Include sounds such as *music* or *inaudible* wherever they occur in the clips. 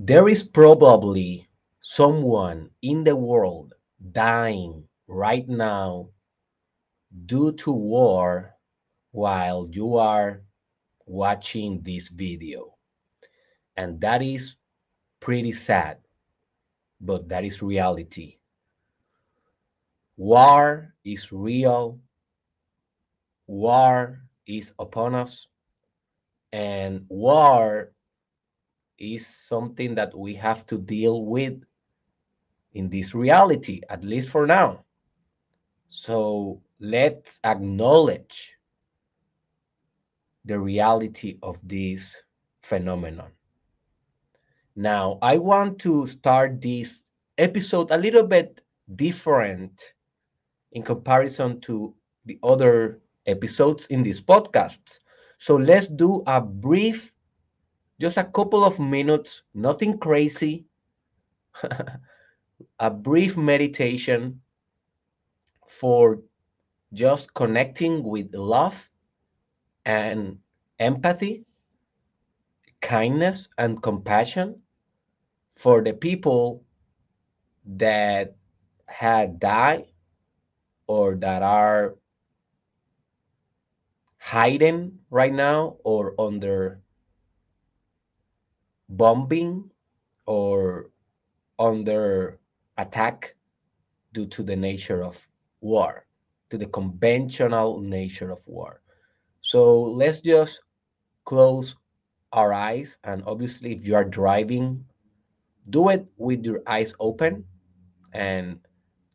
There is probably someone in the world dying right now due to war while you are watching this video. And that is pretty sad, but that is reality. War is real, war is upon us, and war is something that we have to deal with in this reality, at least for now. So let's acknowledge the reality of this phenomenon. Now, I want to start this episode a little bit different in comparison to the other episodes in this podcast. So let's do a brief, just a couple of minutes, nothing crazy, *laughs* a brief meditation for just connecting with love and empathy, kindness, and compassion for the people that had died or that are hiding right now or under bombing or under attack due to the nature of war, to the conventional nature of war. So let's just close our eyes. And obviously, if you are driving, do it with your eyes open and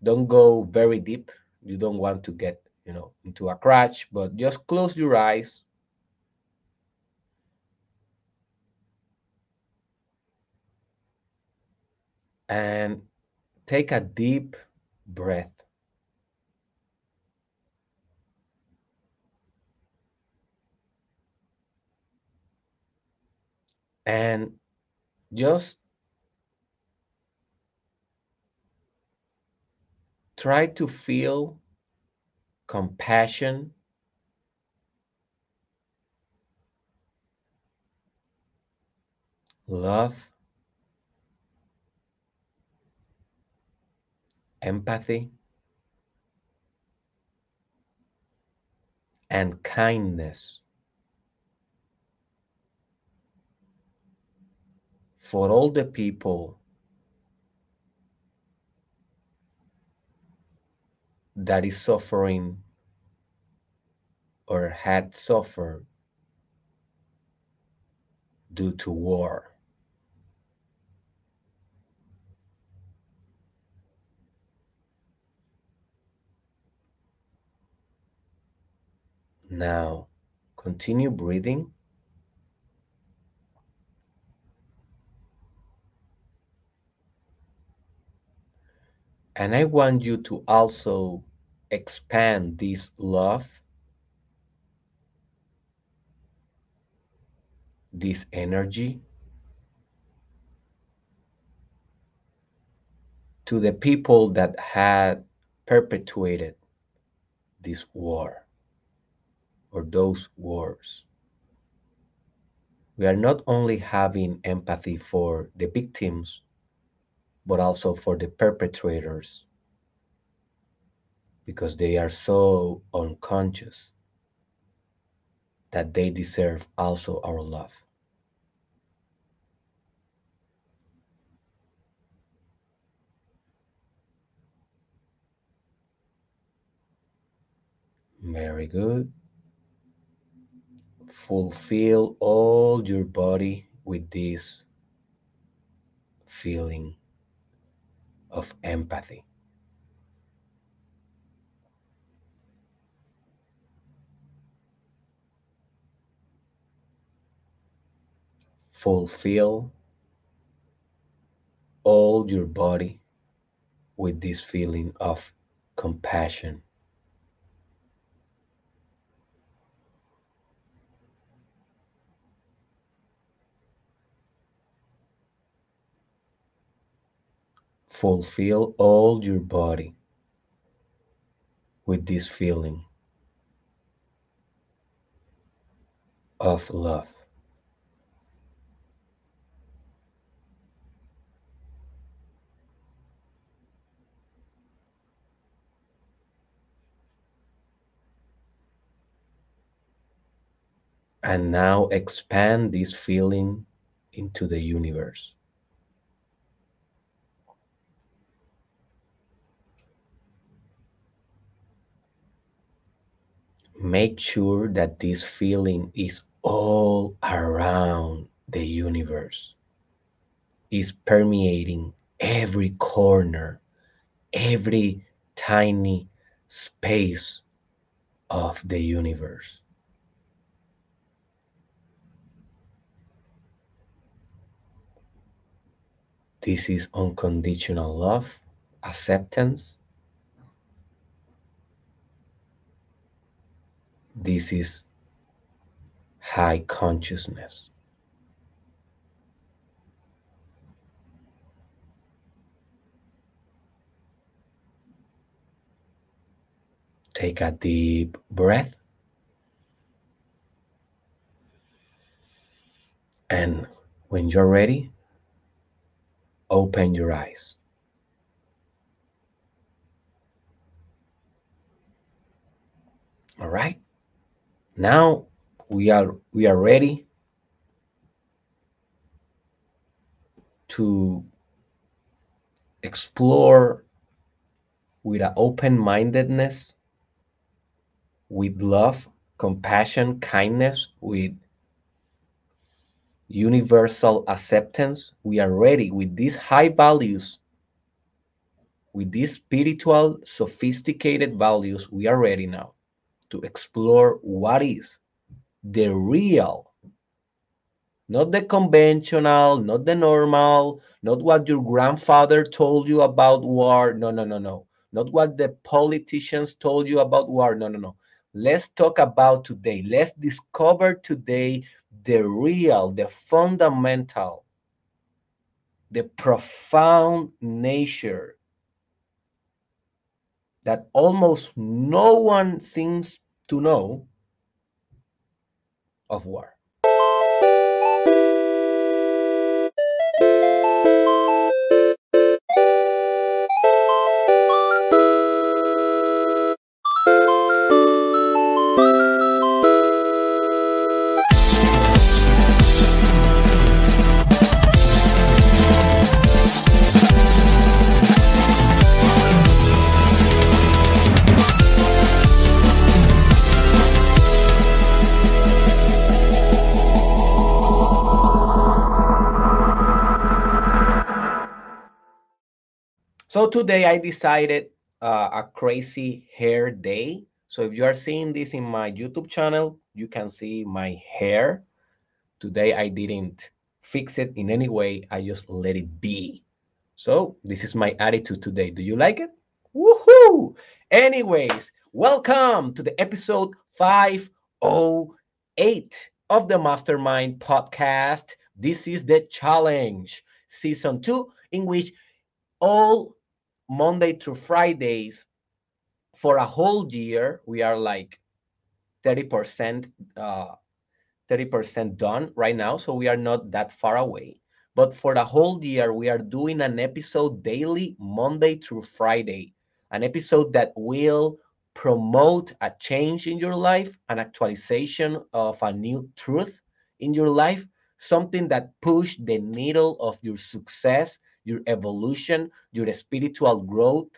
don't go very deep. You don't want to get, you know, into a crash, but just close your eyes. And take a deep breath. And just try to feel compassion love empathy and kindness for all the people that is suffering or had suffered due to war. Now, continue breathing. And I want you to also expand this love, this energy to the people that had perpetuated this war or those wars. We are not only having empathy for the victims, but also for the perpetrators because they are so unconscious that they deserve also our love. Very good. Fulfill all your body with this feeling of empathy. Fulfill all your body with this feeling of compassion. fulfill all your body with this feeling of love. And now expand this feeling into the universe. Make sure that this feeling is all around the universe, is permeating every corner, every tiny space of the universe. This is unconditional love, acceptance. This is high consciousness. Take a deep breath. And when you're ready, open your eyes. All right. Now we are we are ready to explore with an open-mindedness, with love, compassion, kindness, with universal acceptance. We are ready with these high values, with these spiritual, sophisticated values. We are ready now to explore what is the real, not the conventional, not the normal, not what your grandfather told you about war. No, no, no, no. Not what the politicians told you about war. No, no, no. Let's talk about today. Let's discover today the real, the fundamental, the profound nature that almost no one seems to know of war. Today I decided uh, a crazy hair day. So if you are seeing this in my YouTube channel, you can see my hair. Today I didn't fix it in any way. I just let it be. So this is my attitude today. Do you like it? Woohoo! Anyways, welcome to the episode 508 of the Mastermind podcast. This is the challenge, season two, in which all Monday through Fridays for a whole year, we are like 30% uh, 30% done right now. So we are not that far away. But for the whole year, we are doing an episode daily, Monday through Friday, an episode that will promote a change in your life, an actualization of a new truth in your life, something that push the needle of your success your evolution, your spiritual growth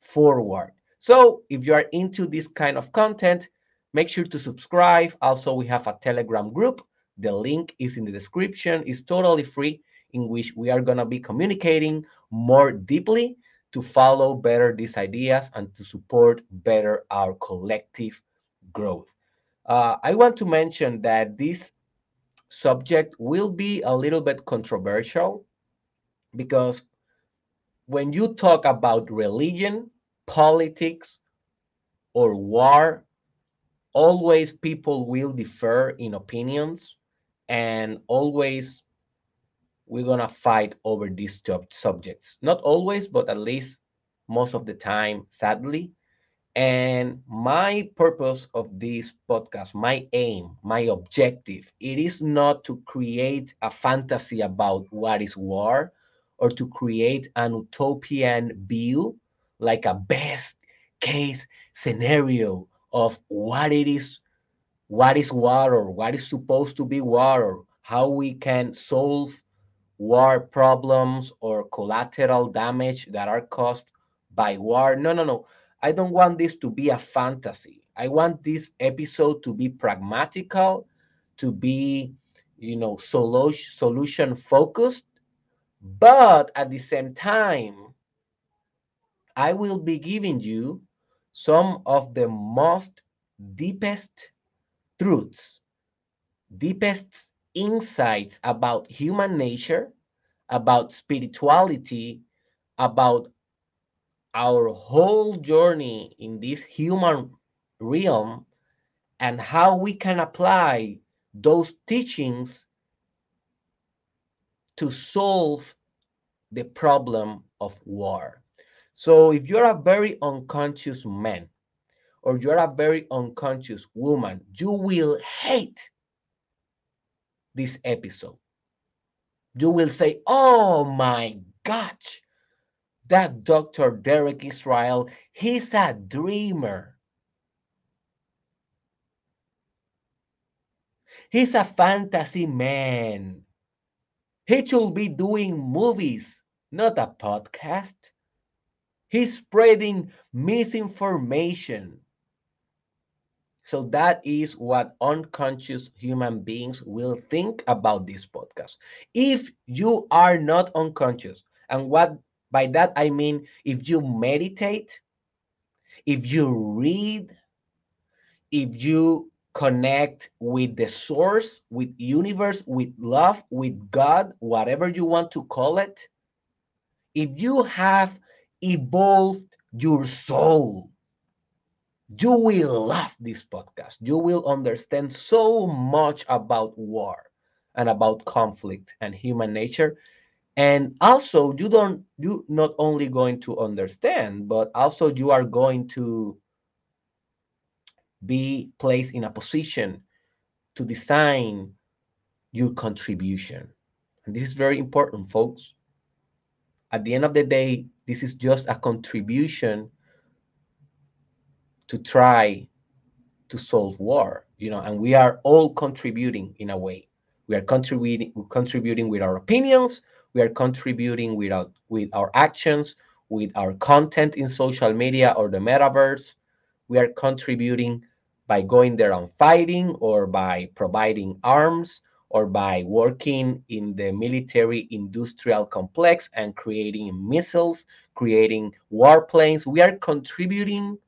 forward. So if you are into this kind of content, make sure to subscribe. Also, we have a Telegram group. The link is in the description. It's totally free, in which we are going to be communicating more deeply to follow better these ideas and to support better our collective growth. Uh, I want to mention that this subject will be a little bit controversial because when you talk about religion, politics, or war, always people will differ in opinions, and always we're gonna fight over these subjects. Not always, but at least most of the time, sadly. And my purpose of this podcast, my aim, my objective, it is not to create a fantasy about what is war or to create an utopian view, like a best case scenario of what it is what is war or what is supposed to be war or how we can solve war problems or collateral damage that are caused by war. No, no, no. I don't want this to be a fantasy. I want this episode to be pragmatical, to be, you know, solution focused, but at the same time, I will be giving you some of the most deepest truths, deepest insights about human nature, about spirituality, about our whole journey in this human realm, and how we can apply those teachings to solve the problem of war. So if you're a very unconscious man or you're a very unconscious woman, you will hate this episode. You will say, oh my gosh, that Dr. Derek Israel, he's a dreamer. He's a fantasy man. He should be doing movies, not a podcast. He's spreading misinformation. So that is what unconscious human beings will think about this podcast. If you are not unconscious, and what by that I mean if you meditate, if you read, if you connect with the source, with universe, with love, with God, whatever you want to call it, if you have evolved your soul. You will love this podcast. You will understand so much about war and about conflict and human nature. And also, you don't you not only going to understand, but also you are going to be placed in a position to design your contribution. And this is very important, folks. At the end of the day, this is just a contribution to try to solve war, you know, and we are all contributing in a way. We are contributing contributing with our opinions, we are contributing with our, with our actions, with our content in social media or the metaverse. We are contributing by going there and fighting or by providing arms or by working in the military industrial complex and creating missiles, creating warplanes. We are contributing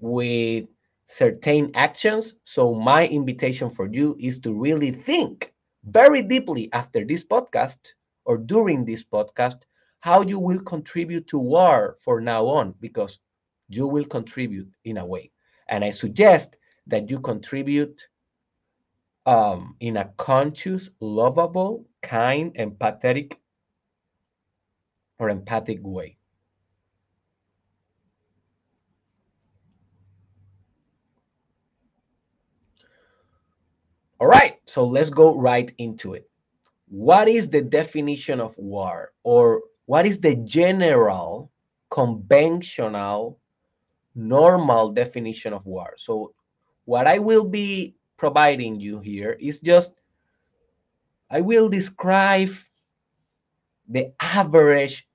with certain actions. So, my invitation for you is to really think very deeply after this podcast or during this podcast how you will contribute to war for now on, because you will contribute in a way. And I suggest that you contribute um, in a conscious, lovable, kind, empathetic, or empathic way. All right, so let's go right into it. What is the definition of war, or what is the general, conventional, normal definition of war? So, what I will be providing you here is just I will describe the average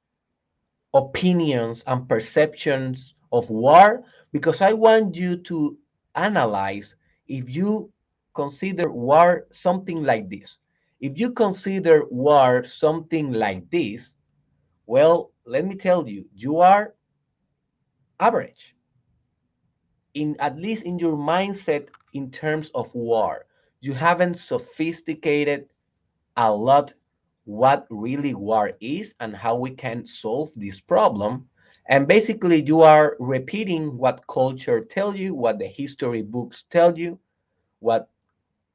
opinions and perceptions of war because I want you to analyze if you consider war something like this. If you consider war something like this, well, let me tell you, you are average in at least in your mindset in terms of war. You haven't sophisticated a lot what really war is and how we can solve this problem. And basically, you are repeating what culture tell you, what the history books tell you, what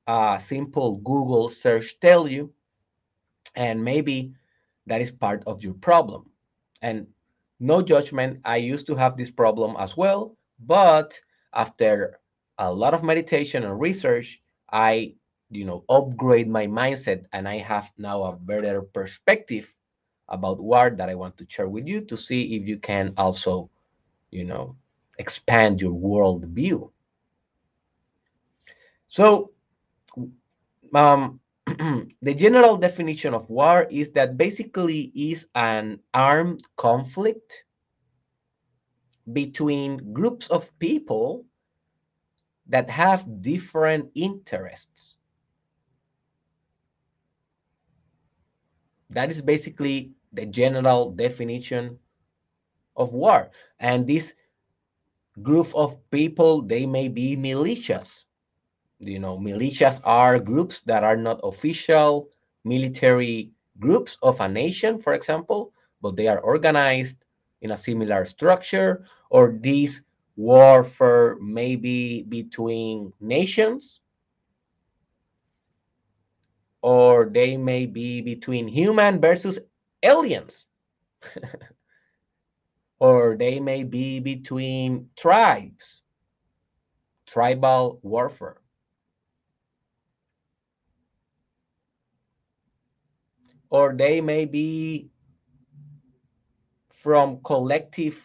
a simple Google search tell you, and maybe that is part of your problem. And no judgment, I used to have this problem as well, but after a lot of meditation and research, I, you know, upgrade my mindset and I have now a better perspective about war that I want to share with you to see if you can also, you know, expand your world view. So, um, *clears throat* the general definition of war is that basically is an armed conflict between groups of people that have different interests. That is basically the general definition of war. And this group of people, they may be militias. You know, militias are groups that are not official military groups of a nation, for example, but they are organized in a similar structure, or this warfare may be between nations, or they may be between human versus aliens. *laughs* or they may be between tribes, tribal warfare. Or they may be from collective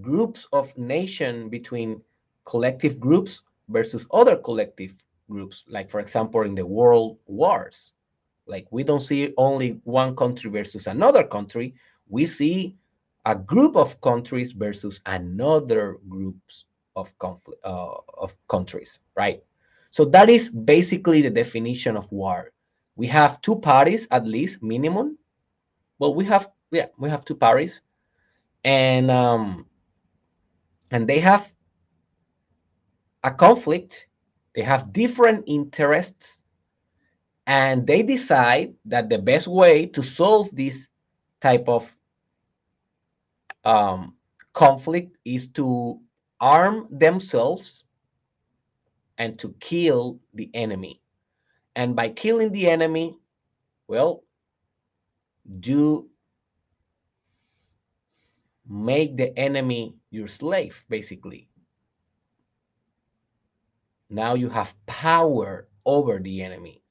groups of nation between collective groups versus other collective groups, like for example in the world wars. Like we don't see only one country versus another country, we see a group of countries versus another groups of conflict uh, of countries, right? So that is basically the definition of war. We have two parties at least minimum. Well, we have yeah we have two parties, and um, and they have a conflict. They have different interests, and they decide that the best way to solve this type of um, conflict is to arm themselves and to kill the enemy. And by killing the enemy, well, you make the enemy your slave, basically. Now you have power over the enemy.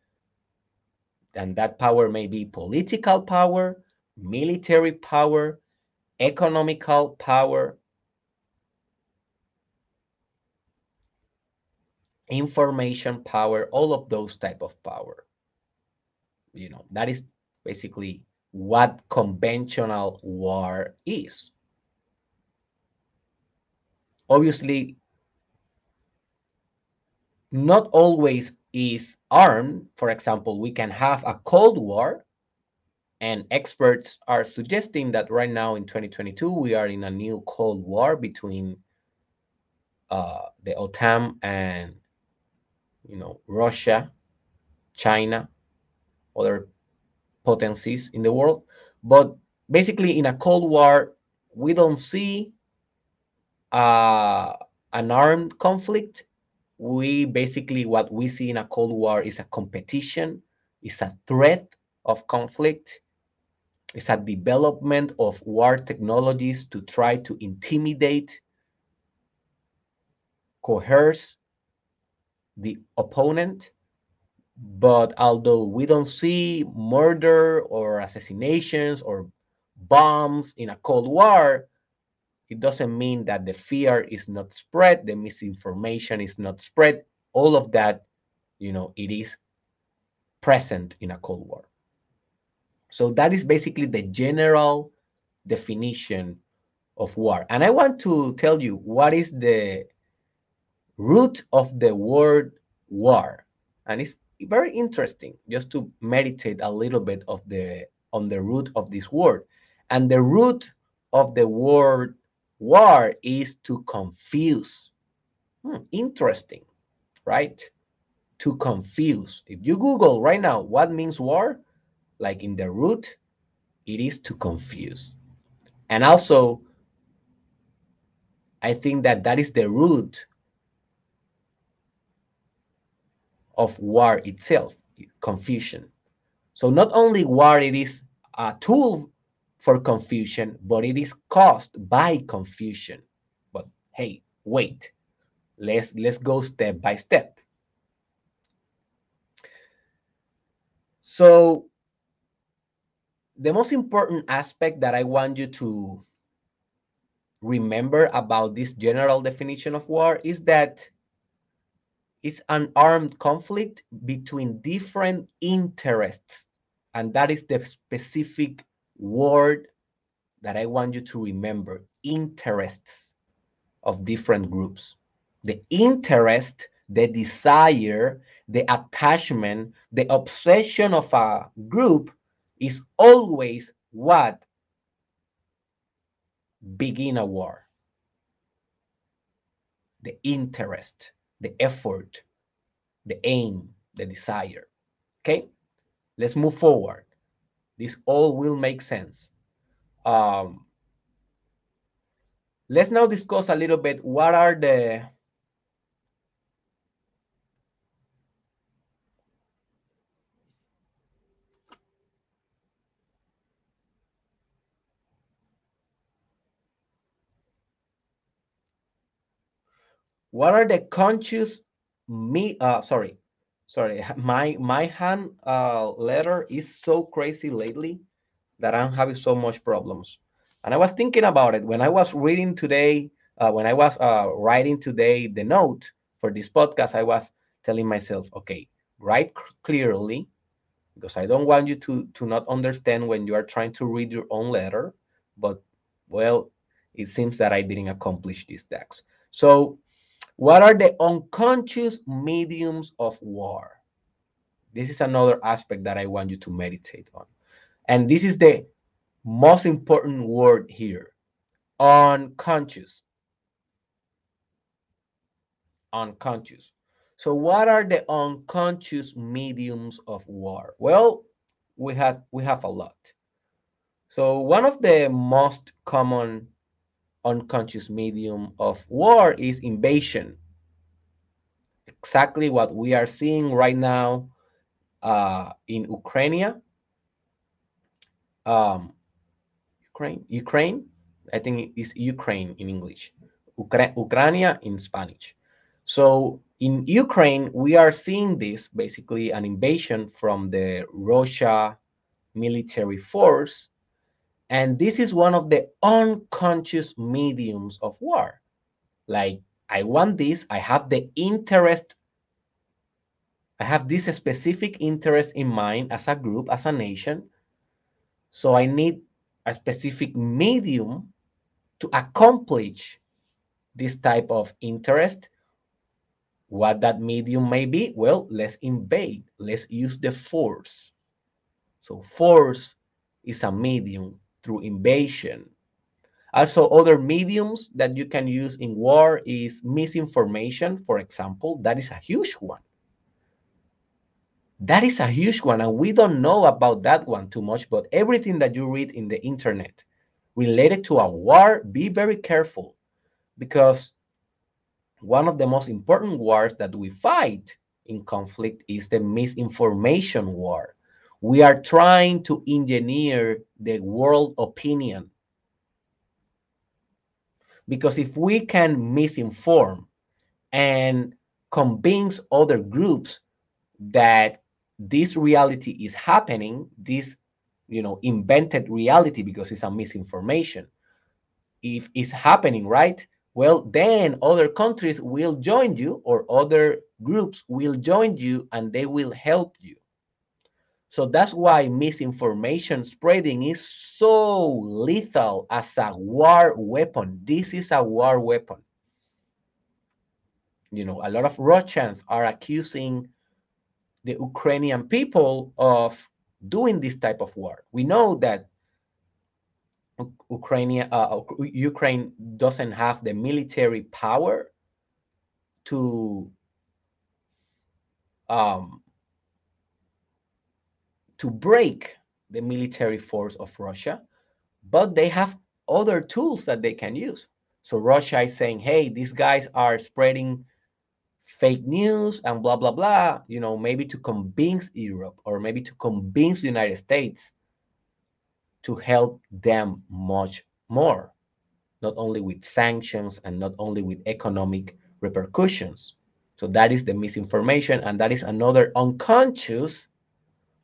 And that power may be political power, military power, economical power, information power, all of those type of power. You know, that is basically what conventional war is. Obviously, not always is armed. For example, we can have a Cold War and experts are suggesting that right now in 2022, we are in a new Cold War between uh, the OTAN and, you know, Russia, China, other potencies in the world. But basically, in a Cold War, we don't see uh, an armed conflict. We basically, what we see in a Cold War is a competition, is a threat of conflict it's a development of war technologies to try to intimidate, coerce the opponent. But although we don't see murder or assassinations or bombs in a Cold War, it doesn't mean that the fear is not spread, the misinformation is not spread. All of that, you know, it is present in a Cold War. So that is basically the general definition of war. And I want to tell you what is the root of the word war. And it's very interesting just to meditate a little bit of the on the root of this word. And the root of the word war is to confuse. Hmm, interesting, right? To confuse. If you Google right now what means war, like in the root, it is to confuse. And also, I think that that is the root of war itself, confusion. So not only war, it is a tool for confusion, but it is caused by confusion. But hey, wait, let's let's go step by step. So the most important aspect that I want you to remember about this general definition of war is that It's an armed conflict between different interests. And that is the specific word that I want you to remember interests of different groups. The interest, the desire, the attachment, the obsession of a group is always what begin a war. The interest, the effort, the aim, the desire. Okay, let's move forward. This all will make sense. Um, let's now discuss a little bit what are the what are the conscious me uh sorry sorry *laughs* my my hand uh letter is so crazy lately that i'm having so much problems. And i was thinking about it. When i was reading today uh, when i was uh, writing today the note for this podcast i was telling myself okay write clearly because i don't want you to to not understand when you are trying to read your own letter. But well it seems that i didn't accomplish this task so what are the unconscious mediums of war? This is another aspect that I want you to meditate on. And this is the most important word here unconscious. Unconscious. So, what are the unconscious mediums of war? Well, we have we have a lot. So, one of the most common unconscious medium of war is invasion. Exactly what we are seeing right now uh, in Ukraine. Um, Ukraine, Ukraine, I think it's Ukraine in English, Ukra Ukraine in Spanish. So in Ukraine, we are seeing this basically an invasion from the Russia military force and this is one of the unconscious mediums of war. Like, I want this, I have the interest, I have this specific interest in mind as a group, as a nation. So I need a specific medium to accomplish this type of interest. What that medium may be, well, let's invade, let's use the force. So, force is a medium through invasion. Also, other mediums that you can use in war is misinformation, for example. That is a huge one. That is a huge one, and we don't know about that one too much, but everything that you read in the internet related to a war, be very careful because one of the most important wars that we fight in conflict is the misinformation war. We are trying to engineer the world opinion. Because if we can misinform and convince other groups that this reality is happening, this you know invented reality because it's a misinformation, if it's happening, right? Well, then other countries will join you or other groups will join you and they will help you. So that's why misinformation spreading is so lethal as a war weapon. This is a war weapon. You know, a lot of Russians are accusing the Ukrainian people of doing this type of war. We know that Ukraine, uh, Ukraine doesn't have the military power to um, to break the military force of Russia, but they have other tools that they can use. So Russia is saying, hey, these guys are spreading fake news and blah, blah, blah, you know, maybe to convince Europe or maybe to convince the United States to help them much more, not only with sanctions and not only with economic repercussions. So that is the misinformation, and that is another unconscious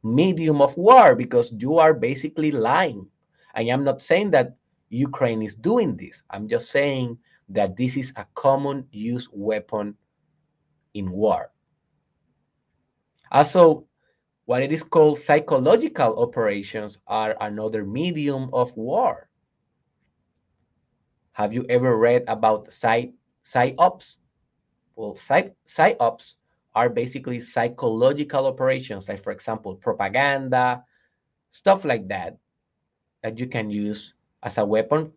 medium of war because you are basically lying. And I am not saying that Ukraine is doing this. I'm just saying that this is a common use weapon in war. Also, what it is called psychological operations are another medium of war. Have you ever read about psy, psyops? Well, psy, psyops are basically psychological operations, like, for example, propaganda, stuff like that, that you can use as a weapon.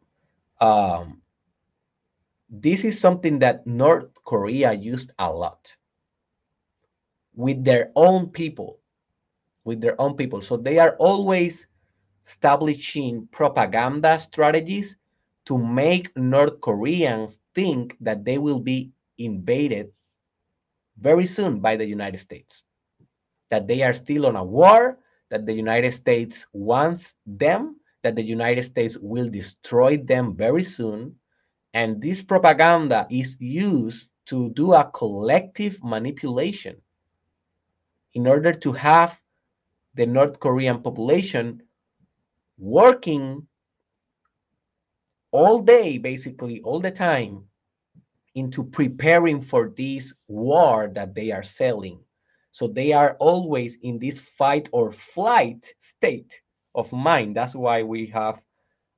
Um, this is something that North Korea used a lot with their own people, with their own people. So they are always establishing propaganda strategies to make North Koreans think that they will be invaded very soon by the United States, that they are still on a war, that the United States wants them, that the United States will destroy them very soon. And this propaganda is used to do a collective manipulation in order to have the North Korean population working all day, basically, all the time, into preparing for this war that they are selling. So they are always in this fight or flight state of mind. That's why we have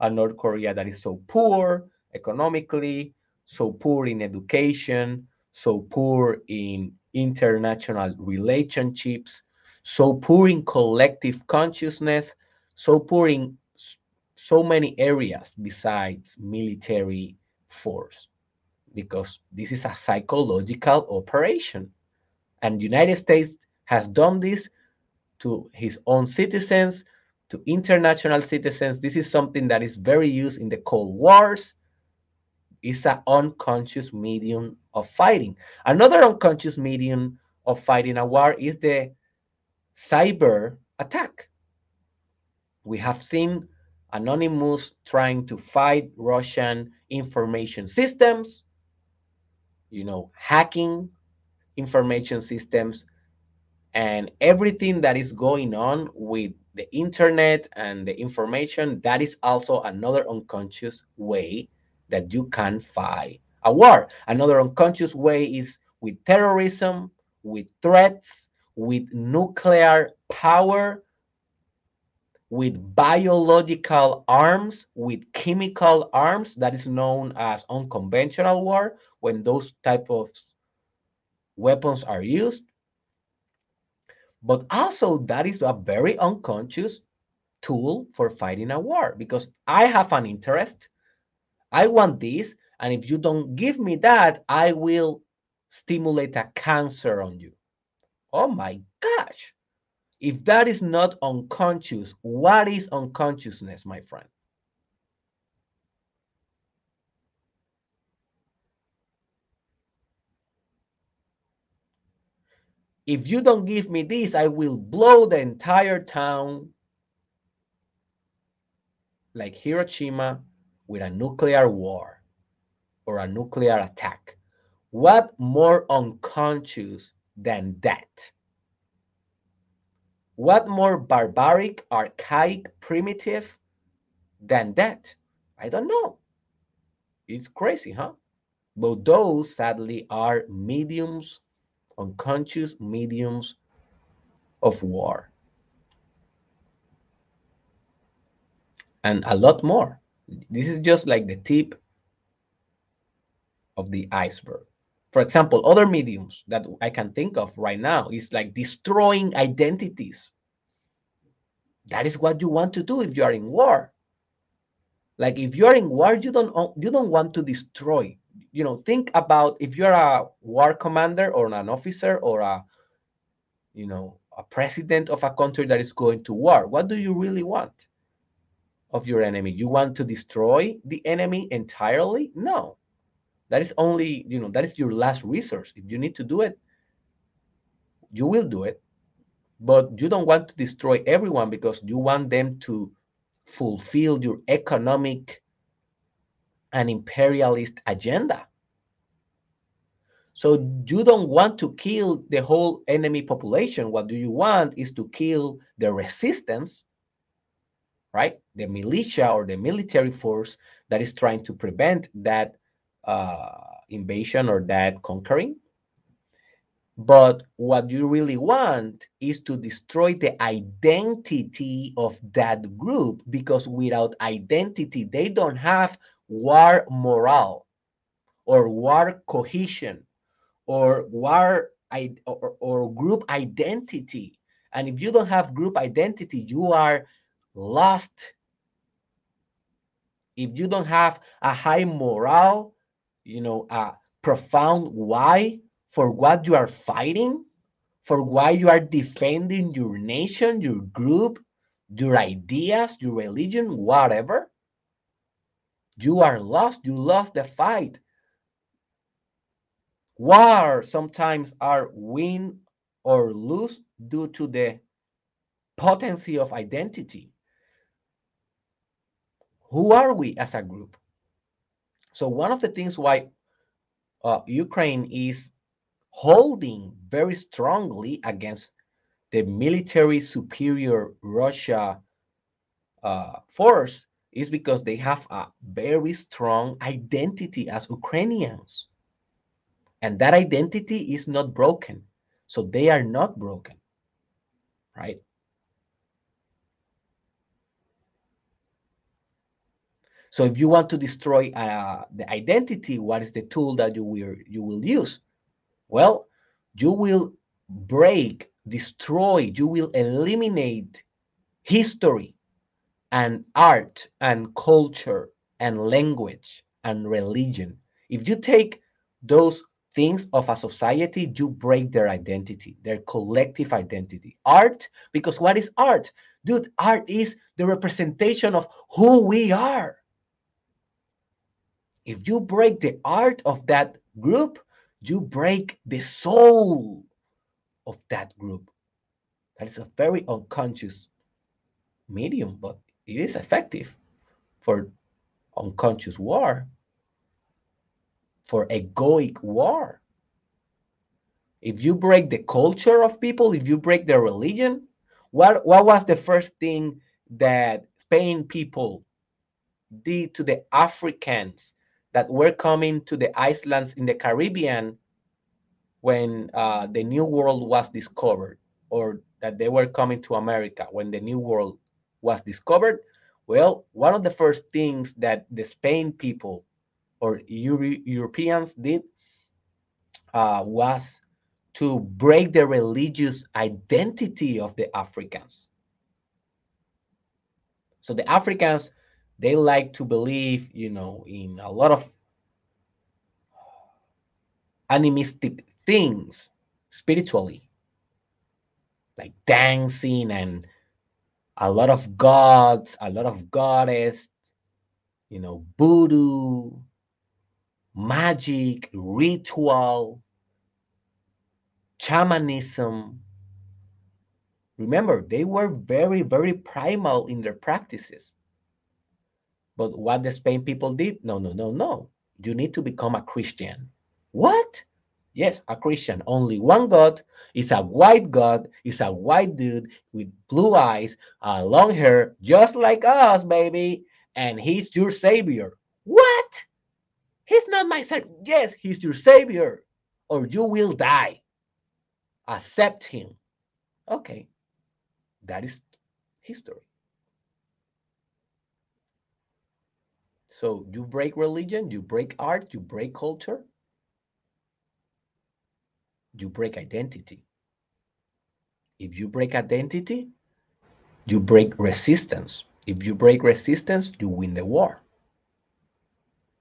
a North Korea that is so poor economically, so poor in education, so poor in international relationships, so poor in collective consciousness, so poor in so many areas besides military force because this is a psychological operation. And united states has done this to his own citizens to international citizens. This is something that is very used in the cold wars. It's an unconscious medium of fighting. Another unconscious medium of fighting a war is the cyber attack. We have seen Anonymous trying to fight Russian information systems, you know, hacking information systems, and everything that is going on with the internet and the information. That is also another unconscious way that you can fight a war. Another unconscious way is with terrorism, with threats, with nuclear power with biological arms, with chemical arms, that is known as unconventional war, when those type of weapons are used. But also that is a very unconscious tool for fighting a war because I have an interest. I want this. And if you don't give me that, I will stimulate a cancer on you. Oh my gosh. If that is not unconscious, what is unconsciousness, my friend? If you don't give me this, I will blow the entire town like Hiroshima with a nuclear war or a nuclear attack. What more unconscious than that? What more barbaric, archaic, primitive than that? I don't know. It's crazy, huh? But those, sadly, are mediums, unconscious mediums of war. And a lot more. This is just like the tip of the iceberg for example, other mediums that I can think of right now is like destroying identities. That is what you want to do if you are in war. Like if you are in war, you don't you don't want to destroy. You know, think about if you're a war commander or an officer or a you know a president of a country that is going to war. What do you really want of your enemy? You want to destroy the enemy entirely? No that is only you know that is your last resource. If you need to do it you will do it but you don't want to destroy everyone because you want them to fulfill your economic and imperialist agenda. So you don't want to kill the whole enemy population. What do you want is to kill the resistance right? The militia or the military force that is trying to prevent that uh, invasion or that conquering. But what you really want is to destroy the identity of that group because without identity, they don't have war morale or war cohesion or war or, or group identity. And if you don't have group identity, you are lost. If you don't have a high morale, you know, a profound why for what you are fighting, for why you are defending your nation, your group, your ideas, your religion, whatever, you are lost. You lost the fight. War sometimes are win or lose due to the potency of identity. Who are we as a group? So one of the things why uh, Ukraine is holding very strongly against the military superior Russia uh, force is because they have a very strong identity as Ukrainians. And that identity is not broken. So they are not broken, right? So if you want to destroy uh, the identity, what is the tool that you will you will use? Well, you will break, destroy, you will eliminate history and art and culture and language and religion. If you take those things of a society, you break their identity, their collective identity. Art, because what is art? Dude, art is the representation of who we are. If you break the art of that group, you break the soul of that group. That is a very unconscious medium, but it is effective for unconscious war, for egoic war. If you break the culture of people, if you break their religion, what, what was the first thing that Spain people did to the Africans that were coming to the islands in the Caribbean when uh, the New World was discovered, or that they were coming to America when the New World was discovered? Well, one of the first things that the Spain people or Euro Europeans did uh, was to break the religious identity of the Africans. So the Africans they like to believe, you know, in a lot of animistic things spiritually, like dancing and a lot of gods, a lot of goddess, you know, voodoo, magic, ritual, shamanism. Remember, they were very, very primal in their practices. But what the Spain people did? No, no, no, no. You need to become a Christian. What? Yes, a Christian. Only one God is a white God, is a white dude with blue eyes, uh, long hair, just like us, baby. And he's your savior. What? He's not my savior. Yes, he's your savior, or you will die. Accept him. Okay, that is history. So you break religion, you break art, you break culture, you break identity. If you break identity, you break resistance. If you break resistance, you win the war.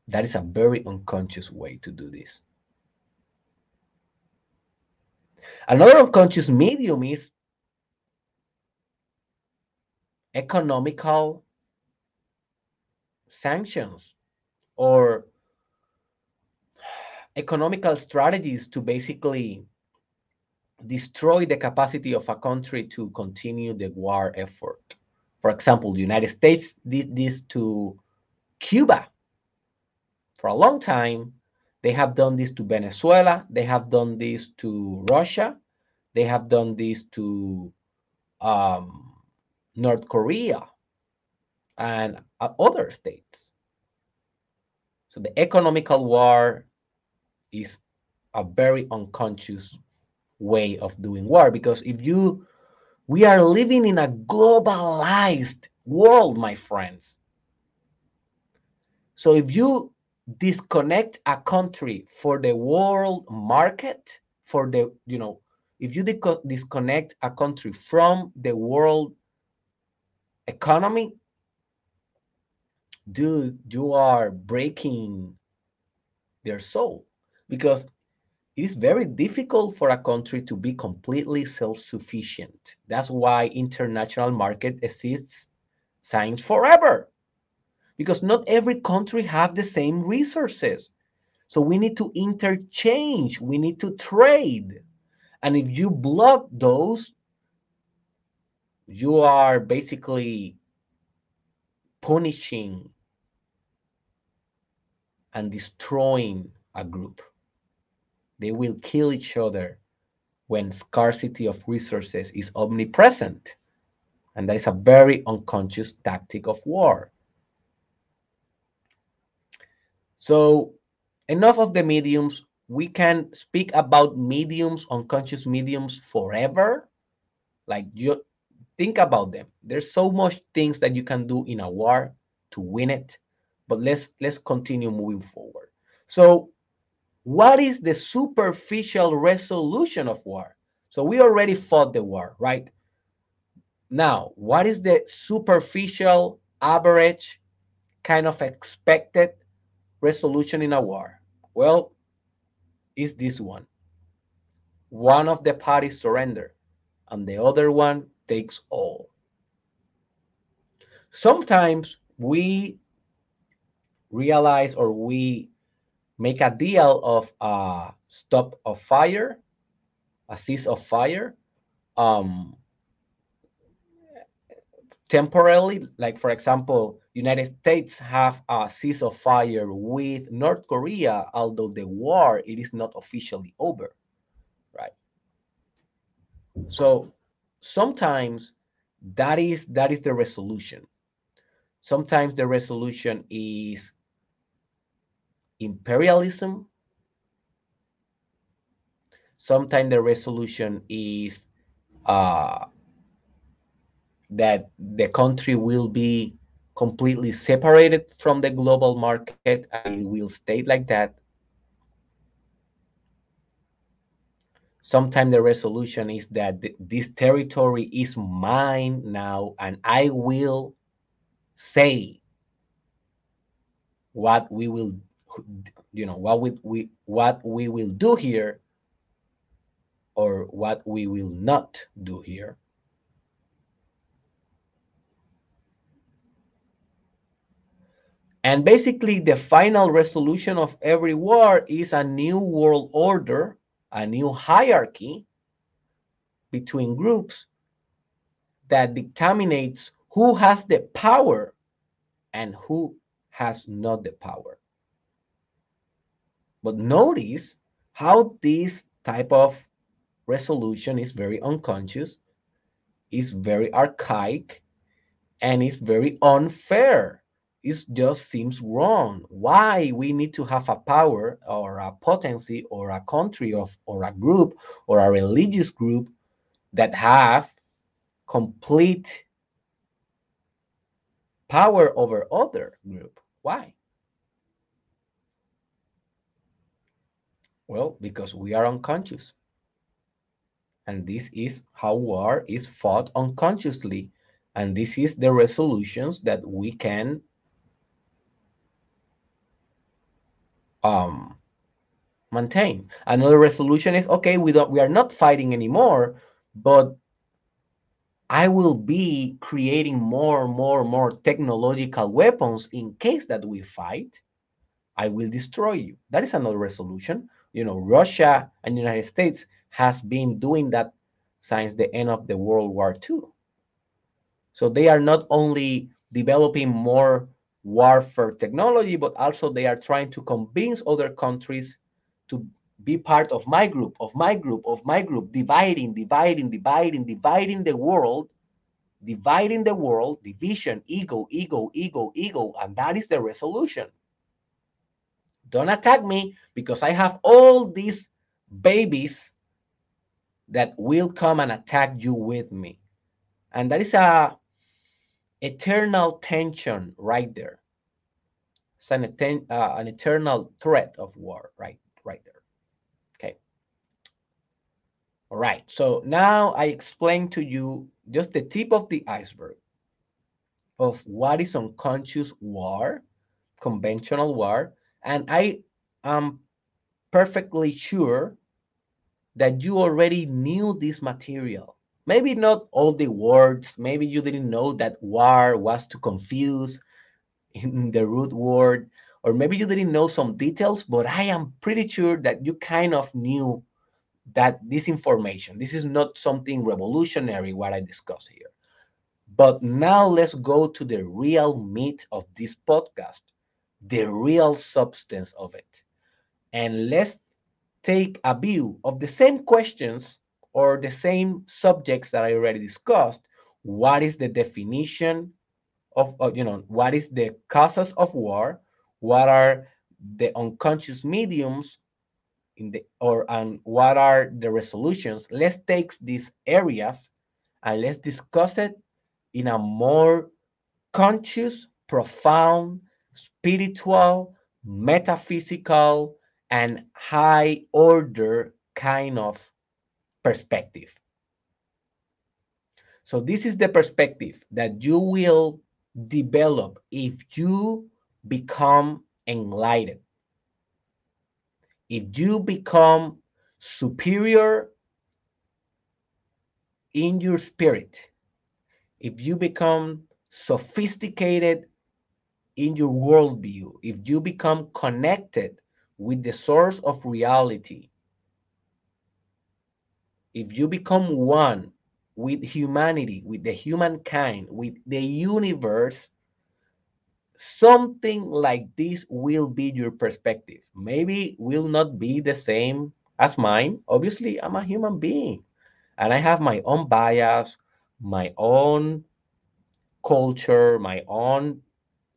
That is a very unconscious way to do this. Another unconscious medium is economical sanctions or economical strategies to basically destroy the capacity of a country to continue the war effort. For example, the United States did this to Cuba. For a long time, they have done this to Venezuela, they have done this to Russia, they have done this to um, North Korea and uh, other states. So the economical war is a very unconscious way of doing war because if you we are living in a globalized world my friends so if you disconnect a country for the world market for the you know if you disconnect a country from the world economy dude you are breaking their soul because it is very difficult for a country to be completely self-sufficient. That's why international market exists since forever because not every country have the same resources. So we need to interchange we need to trade. And if you block those you are basically punishing and destroying a group. They will kill each other when scarcity of resources is omnipresent. And that is a very unconscious tactic of war. So, enough of the mediums. We can speak about mediums, unconscious mediums forever. Like you think about them. There's so much things that you can do in a war to win it but let's let's continue moving forward. So, what is the superficial resolution of war? So we already fought the war, right? Now, what is the superficial, average, kind of expected resolution in a war? Well, is this one. One of the parties surrender, and the other one takes all. Sometimes we realize or we make a deal of a stop of fire, a cease of fire, um, temporarily, like for example, United States have a cease of fire with North Korea, although the war it is not officially over, right? So sometimes that is that is the resolution. Sometimes the resolution is imperialism. Sometimes the resolution is uh, that the country will be completely separated from the global market and it will stay like that. Sometimes the resolution is that th this territory is mine now and I will say what we will you know what we, we what we will do here or what we will not do here. And basically the final resolution of every war is a new world order a new hierarchy between groups that determines who has the power and who has not the power but notice how this type of resolution is very unconscious, is very archaic, and is very unfair. It just seems wrong. Why we need to have a power or a potency or a country of or a group or a religious group that have complete power over other group. Why? Well, because we are unconscious. And this is how war is fought unconsciously. And this is the resolutions that we can um, maintain. Another resolution is okay, we don't we are not fighting anymore, but I will be creating more, and more, and more technological weapons in case that we fight. I will destroy you. That is another resolution you know, Russia and the United States has been doing that since the end of the World War II. So they are not only developing more warfare technology, but also they are trying to convince other countries to be part of my group, of my group, of my group, dividing, dividing, dividing, dividing the world, dividing the world, division, ego, ego, ego, ego, and that is the resolution. Don't attack me because I have all these babies that will come and attack you with me. And that is a eternal tension right there. It's an, uh, an eternal threat of war right, right there. Okay. All right. So now I explain to you just the tip of the iceberg of what is unconscious war, conventional war, and I am perfectly sure that you already knew this material. Maybe not all the words, maybe you didn't know that war was to confuse in *laughs* the root word, or maybe you didn't know some details, but I am pretty sure that you kind of knew that this information, this is not something revolutionary what I discuss here. But now let's go to the real meat of this podcast, the real substance of it. And let's take a view of the same questions or the same subjects that I already discussed. What is the definition of, uh, you know, what is the causes of war? What are the unconscious mediums in the, or and what are the resolutions? Let's take these areas and let's discuss it in a more conscious, profound, spiritual, metaphysical, and high order kind of perspective. So this is the perspective that you will develop if you become enlightened. If you become superior in your spirit, if you become sophisticated in your worldview, if you become connected with the source of reality, if you become one with humanity, with the humankind, with the universe, something like this will be your perspective. Maybe will not be the same as mine. Obviously, I'm a human being and I have my own bias, my own culture, my own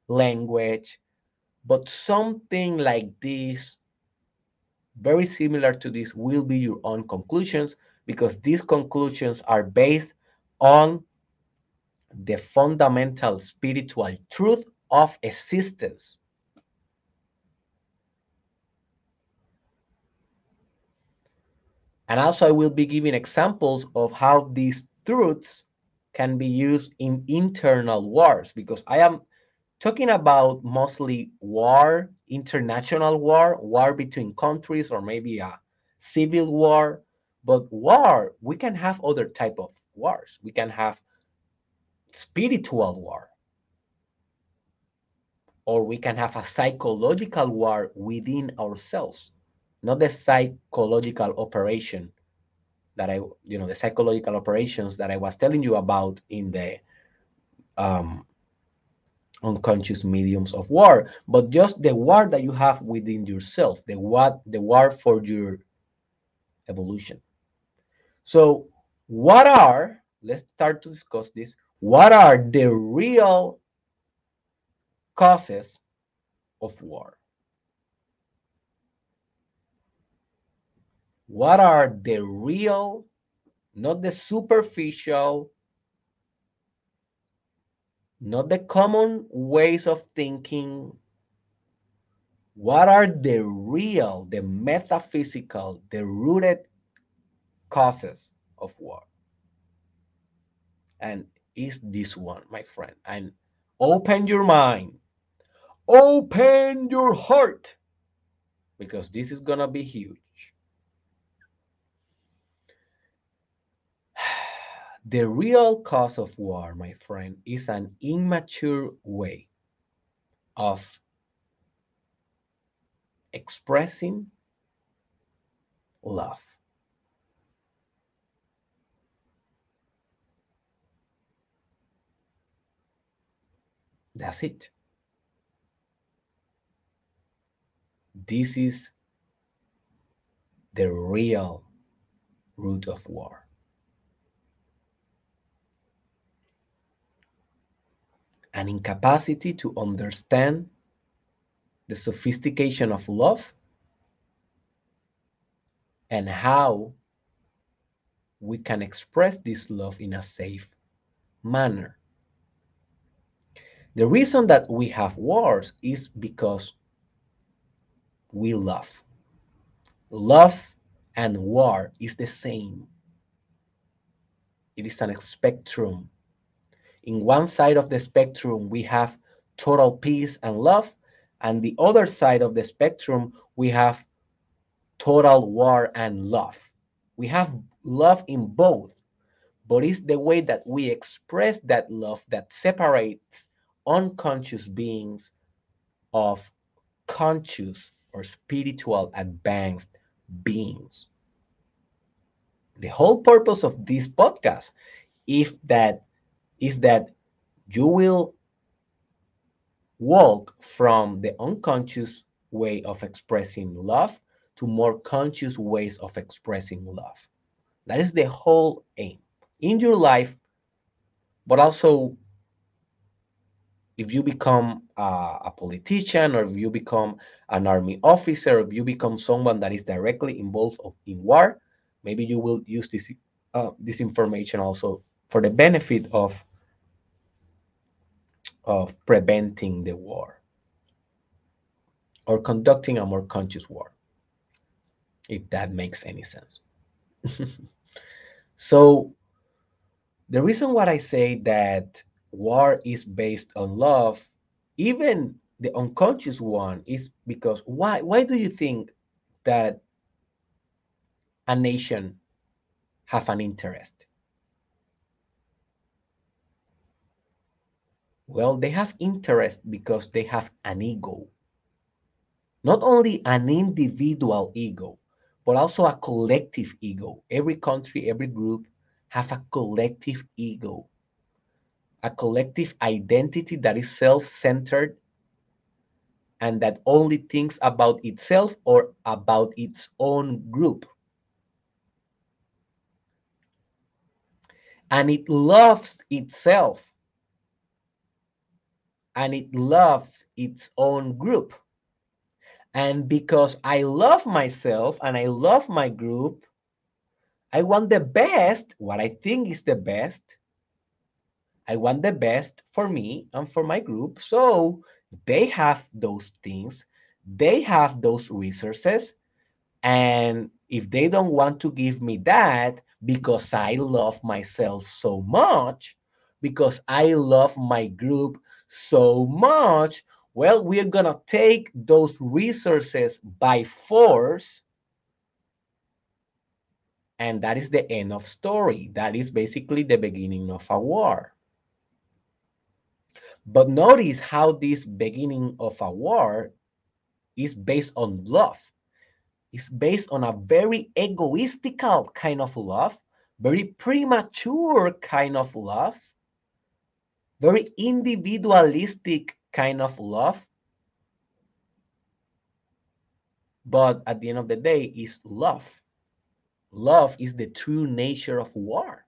language, but something like this, very similar to this, will be your own conclusions because these conclusions are based on the fundamental spiritual truth of existence. And also I will be giving examples of how these truths can be used in internal wars because I am talking about mostly war, international war, war between countries or maybe a civil war, but war, we can have other type of wars. We can have spiritual war. Or we can have a psychological war within ourselves, not the psychological operation that I, you know, the psychological operations that I was telling you about in the um, unconscious mediums of war, but just the war that you have within yourself, the what the war for your evolution. So, what are, let's start to discuss this, what are the real causes of war? What are the real, not the superficial, not the common ways of thinking. What are the real, the metaphysical, the rooted causes of war? And is this one, my friend? And open your mind, open your heart, because this is going to be huge. *sighs* The real cause of war, my friend, is an immature way of expressing love. That's it. This is the real root of war. an incapacity to understand the sophistication of love and how we can express this love in a safe manner. The reason that we have wars is because we love. Love and war is the same. It is a spectrum. In one side of the spectrum, we have total peace and love, and the other side of the spectrum, we have total war and love. We have love in both, but it's the way that we express that love that separates unconscious beings of conscious or spiritual advanced beings. The whole purpose of this podcast if that is that you will walk from the unconscious way of expressing love to more conscious ways of expressing love. That is the whole aim in your life, but also if you become uh, a politician or if you become an army officer, if you become someone that is directly involved of, in war, maybe you will use this uh, this information also for the benefit of of preventing the war or conducting a more conscious war, if that makes any sense. *laughs* so the reason why I say that war is based on love, even the unconscious one, is because why why do you think that a nation have an interest? Well, they have interest because they have an ego. Not only an individual ego, but also a collective ego. Every country, every group have a collective ego a collective identity that is self centered and that only thinks about itself or about its own group. And it loves itself and it loves its own group. And because I love myself and I love my group, I want the best, what I think is the best, I want the best for me and for my group. So they have those things, they have those resources. And if they don't want to give me that because I love myself so much, because I love my group so much, well, we're going to take those resources by force. And that is the end of story. That is basically the beginning of a war. But notice how this beginning of a war is based on love. It's based on a very egoistical kind of love, very premature kind of love, very individualistic kind of love. But at the end of the day, is love. Love is the true nature of war.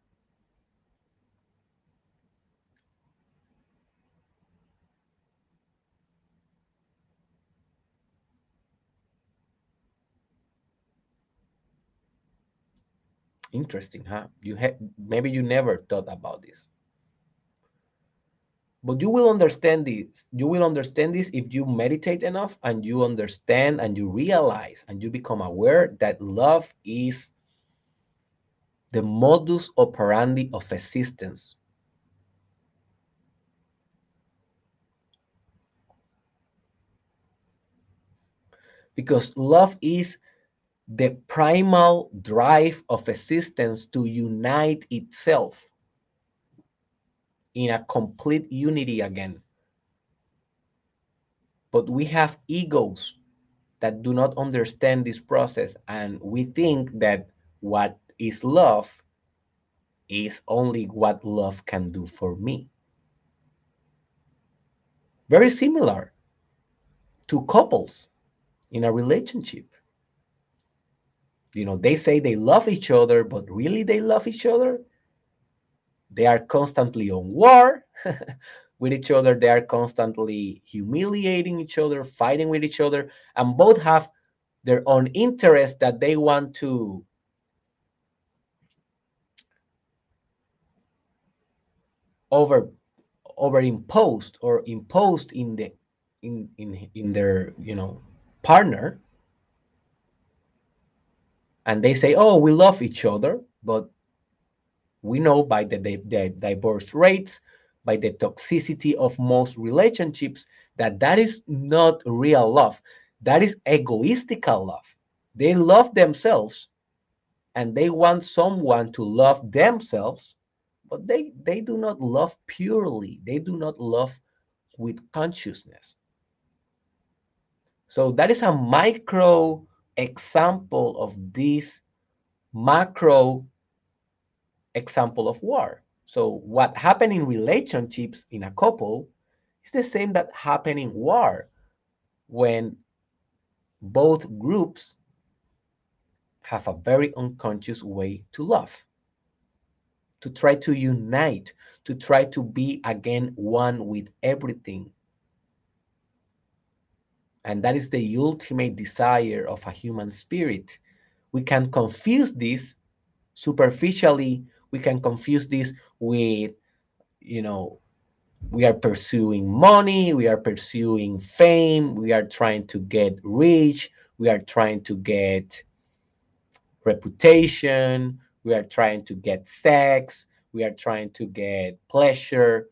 Interesting, huh? You have maybe you never thought about this. But you will understand this. You will understand this if you meditate enough and you understand and you realize and you become aware that love is the modus operandi of existence. Because love is the primal drive of existence to unite itself in a complete unity again. But we have egos that do not understand this process, and we think that what is love is only what love can do for me. Very similar to couples in a relationship you know they say they love each other but really they love each other? They are constantly on war *laughs* with each other. They are constantly humiliating each other fighting with each other and both have their own interests that they want to over overimposed or imposed in the in in in their you know partner and they say oh we love each other but we know by the, the, the divorce rates by the toxicity of most relationships that that is not real love. That is egoistical love. They love themselves and they want someone to love themselves but they they do not love purely. They do not love with consciousness. So that is a micro example of this macro example of war so what happened in relationships in a couple is the same that happened in war when both groups have a very unconscious way to love to try to unite, to try to be again one with everything. And that is the ultimate desire of a human spirit. We can confuse this superficially, we can confuse this with, you know, we are pursuing money, we are pursuing fame, we are trying to get rich, we are trying to get reputation, we are trying to get sex, we are trying to get pleasure.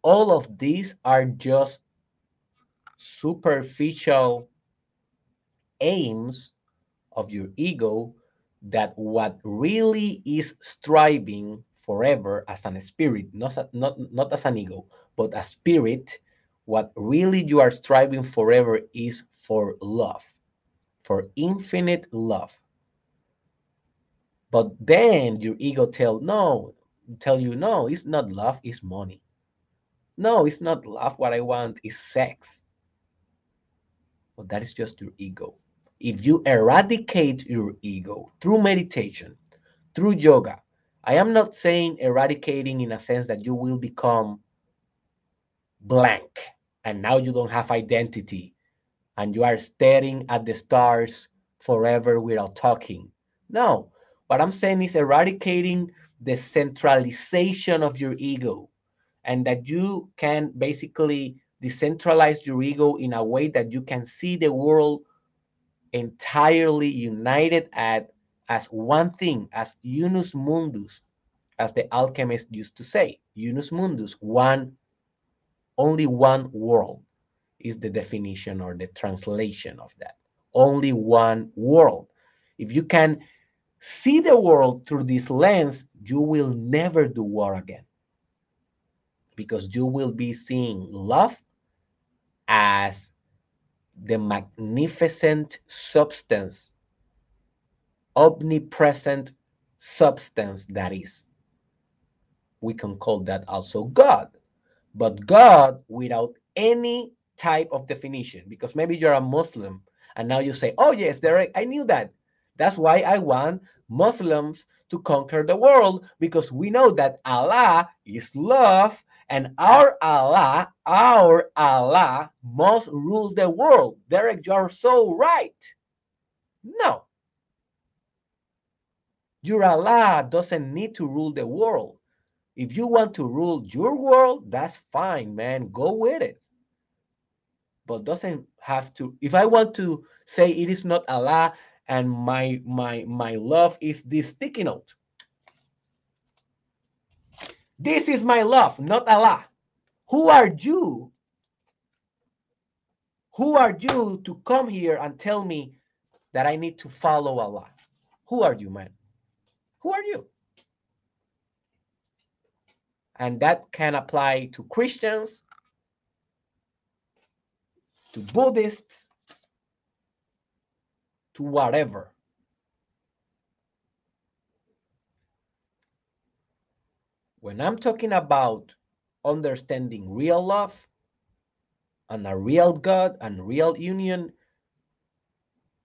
All of these are just superficial aims of your ego that what really is striving forever as an spirit, not, not, not as an ego, but a spirit, what really you are striving forever is for love, for infinite love. But then your ego tell no, tell you no, it's not love, it's money. No, it's not love. What I want is sex. But that is just your ego. If you eradicate your ego through meditation, through yoga, I am not saying eradicating in a sense that you will become blank and now you don't have identity and you are staring at the stars forever without talking. No, what I'm saying is eradicating the centralization of your ego and that you can basically decentralize your ego in a way that you can see the world entirely united at as one thing, as unus mundus, as the alchemist used to say. Unus mundus, one, only one world is the definition or the translation of that. Only one world. If you can see the world through this lens, you will never do war again. Because you will be seeing love as the magnificent substance, omnipresent substance that is. We can call that also God. But God without any type of definition, because maybe you're a Muslim and now you say, oh, yes, Derek, I knew that. That's why I want Muslims to conquer the world because we know that Allah is love and our Allah, our Allah must rule the world. Derek, you're so right. No. Your Allah doesn't need to rule the world. If you want to rule your world, that's fine, man. Go with it. But doesn't have to. If I want to say it is not Allah and my my my love is this sticky note this is my love not allah. Who are you? Who are you to come here and tell me that i need to follow allah? Who are you man? Who are you? And that can apply to christians to buddhists to whatever. When I'm talking about understanding real love and a real God and real union,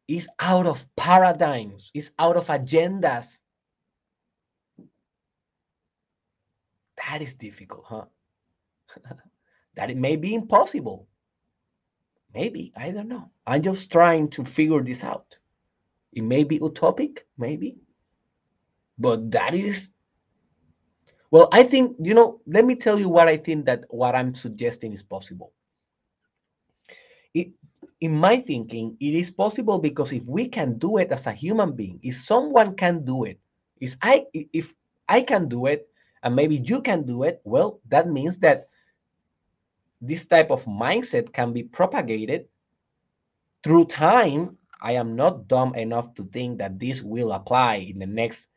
is out of paradigms, is out of agendas. That is difficult, huh? *laughs* that it may be impossible. Maybe, I don't know. I'm just trying to figure this out. It may be utopic, maybe, but that is Well, I think, you know, let me tell you what I think that what I'm suggesting is possible. It, in my thinking, it is possible because if we can do it as a human being, if someone can do it, is I if I can do it and maybe you can do it, well, that means that this type of mindset can be propagated through time. I am not dumb enough to think that this will apply in the next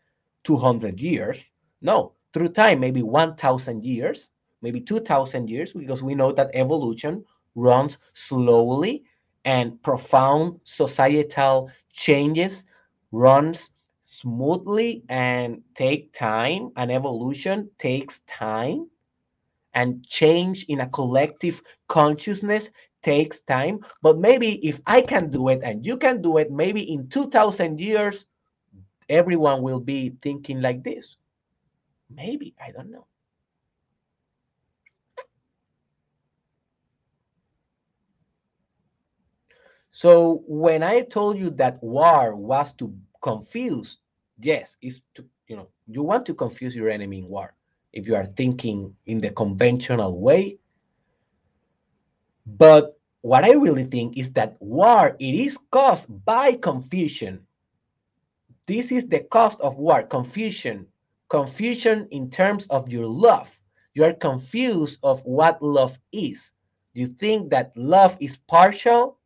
200 years. No, through time, maybe 1,000 years, maybe 2,000 years, because we know that evolution runs slowly and profound societal changes runs smoothly and take time and evolution takes time. And change in a collective consciousness takes time. But maybe if i can do it and you can do it maybe in 2000 years everyone will be thinking like this maybe i don't know. So when i told you that war was to confuse yes it's to you know you want to confuse your enemy in war if you are thinking in the conventional way. But what i really think is that war it is caused by confusion. This is the cost of war confusion confusion in terms of your love. You are confused of what love is. You think that love is partial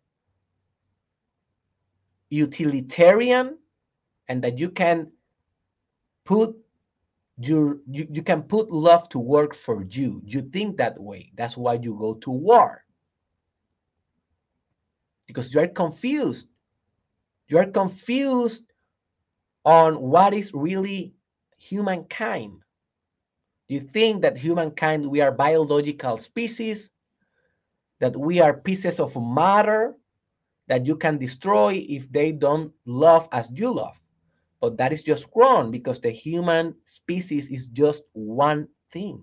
utilitarian and that you can put your you, you can put love to work for you. You think that way. That's why you go to war. Because you are confused. You are confused on what is really humankind you think that humankind we are biological species that we are pieces of matter that you can destroy if they don't love as you love but that is just wrong because the human species is just one thing.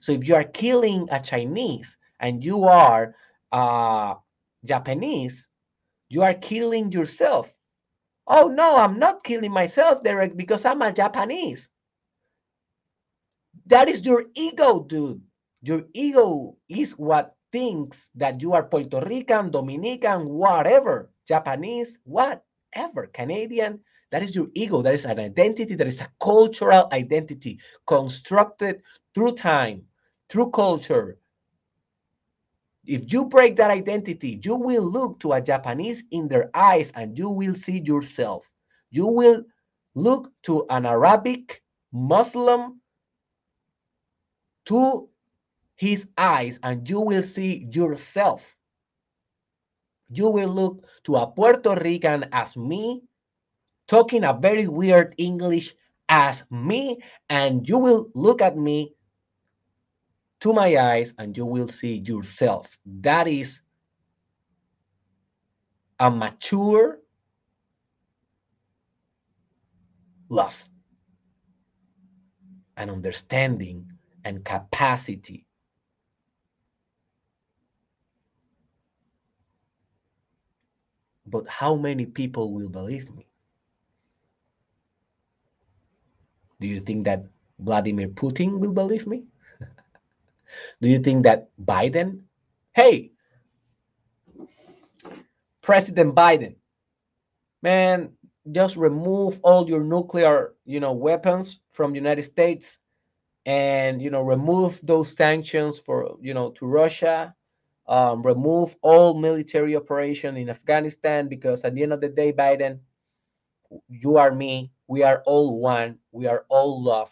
So if you are killing a Chinese and you are uh, Japanese, you are killing yourself. Oh no, I'm not killing myself, Derek, because I'm a Japanese. That is your ego, dude. Your ego is what thinks that you are Puerto Rican, Dominican, whatever, Japanese, whatever, Canadian, that is your ego. That is an identity. That is a cultural identity constructed through time, through culture. If you break that identity, you will look to a Japanese in their eyes and you will see yourself. You will look to an Arabic Muslim to his eyes and you will see yourself. You will look to a Puerto Rican as me talking a very weird English as me, and you will look at me to my eyes and you will see yourself. That is a mature love and understanding and capacity. But how many people will believe me? Do you think that Vladimir Putin will believe me? Do you think that Biden, hey, President Biden, man, just remove all your nuclear, you know, weapons from the United States and, you know, remove those sanctions for, you know, to Russia, um, remove all military operation in Afghanistan because at the end of the day, Biden, you are me, we are all one, we are all love,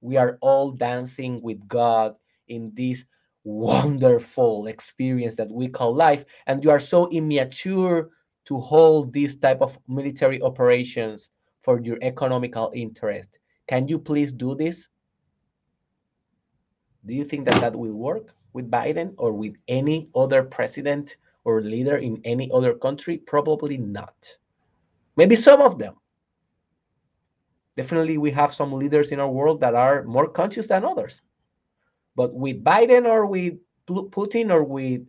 we are all dancing with God in this wonderful experience that we call life. And you are so immature to hold this type of military operations for your economical interest. Can you please do this? Do you think that that will work with Biden or with any other president or leader in any other country? Probably not. Maybe some of them. Definitely, we have some leaders in our world that are more conscious than others. But with Biden or with Putin or with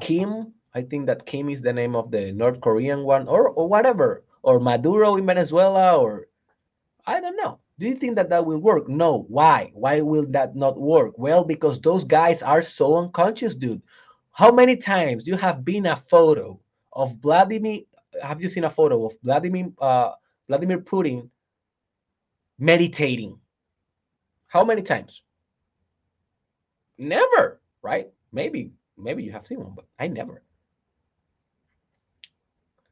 Kim, I think that Kim is the name of the North Korean one, or, or whatever, or Maduro in Venezuela, or I don't know. Do you think that that will work? No. Why? Why will that not work? Well, because those guys are so unconscious, dude. How many times you have been a photo of Vladimir? Have you seen a photo of Vladimir uh, Vladimir Putin meditating? How many times? Never, right? Maybe, maybe you have seen one, but I never.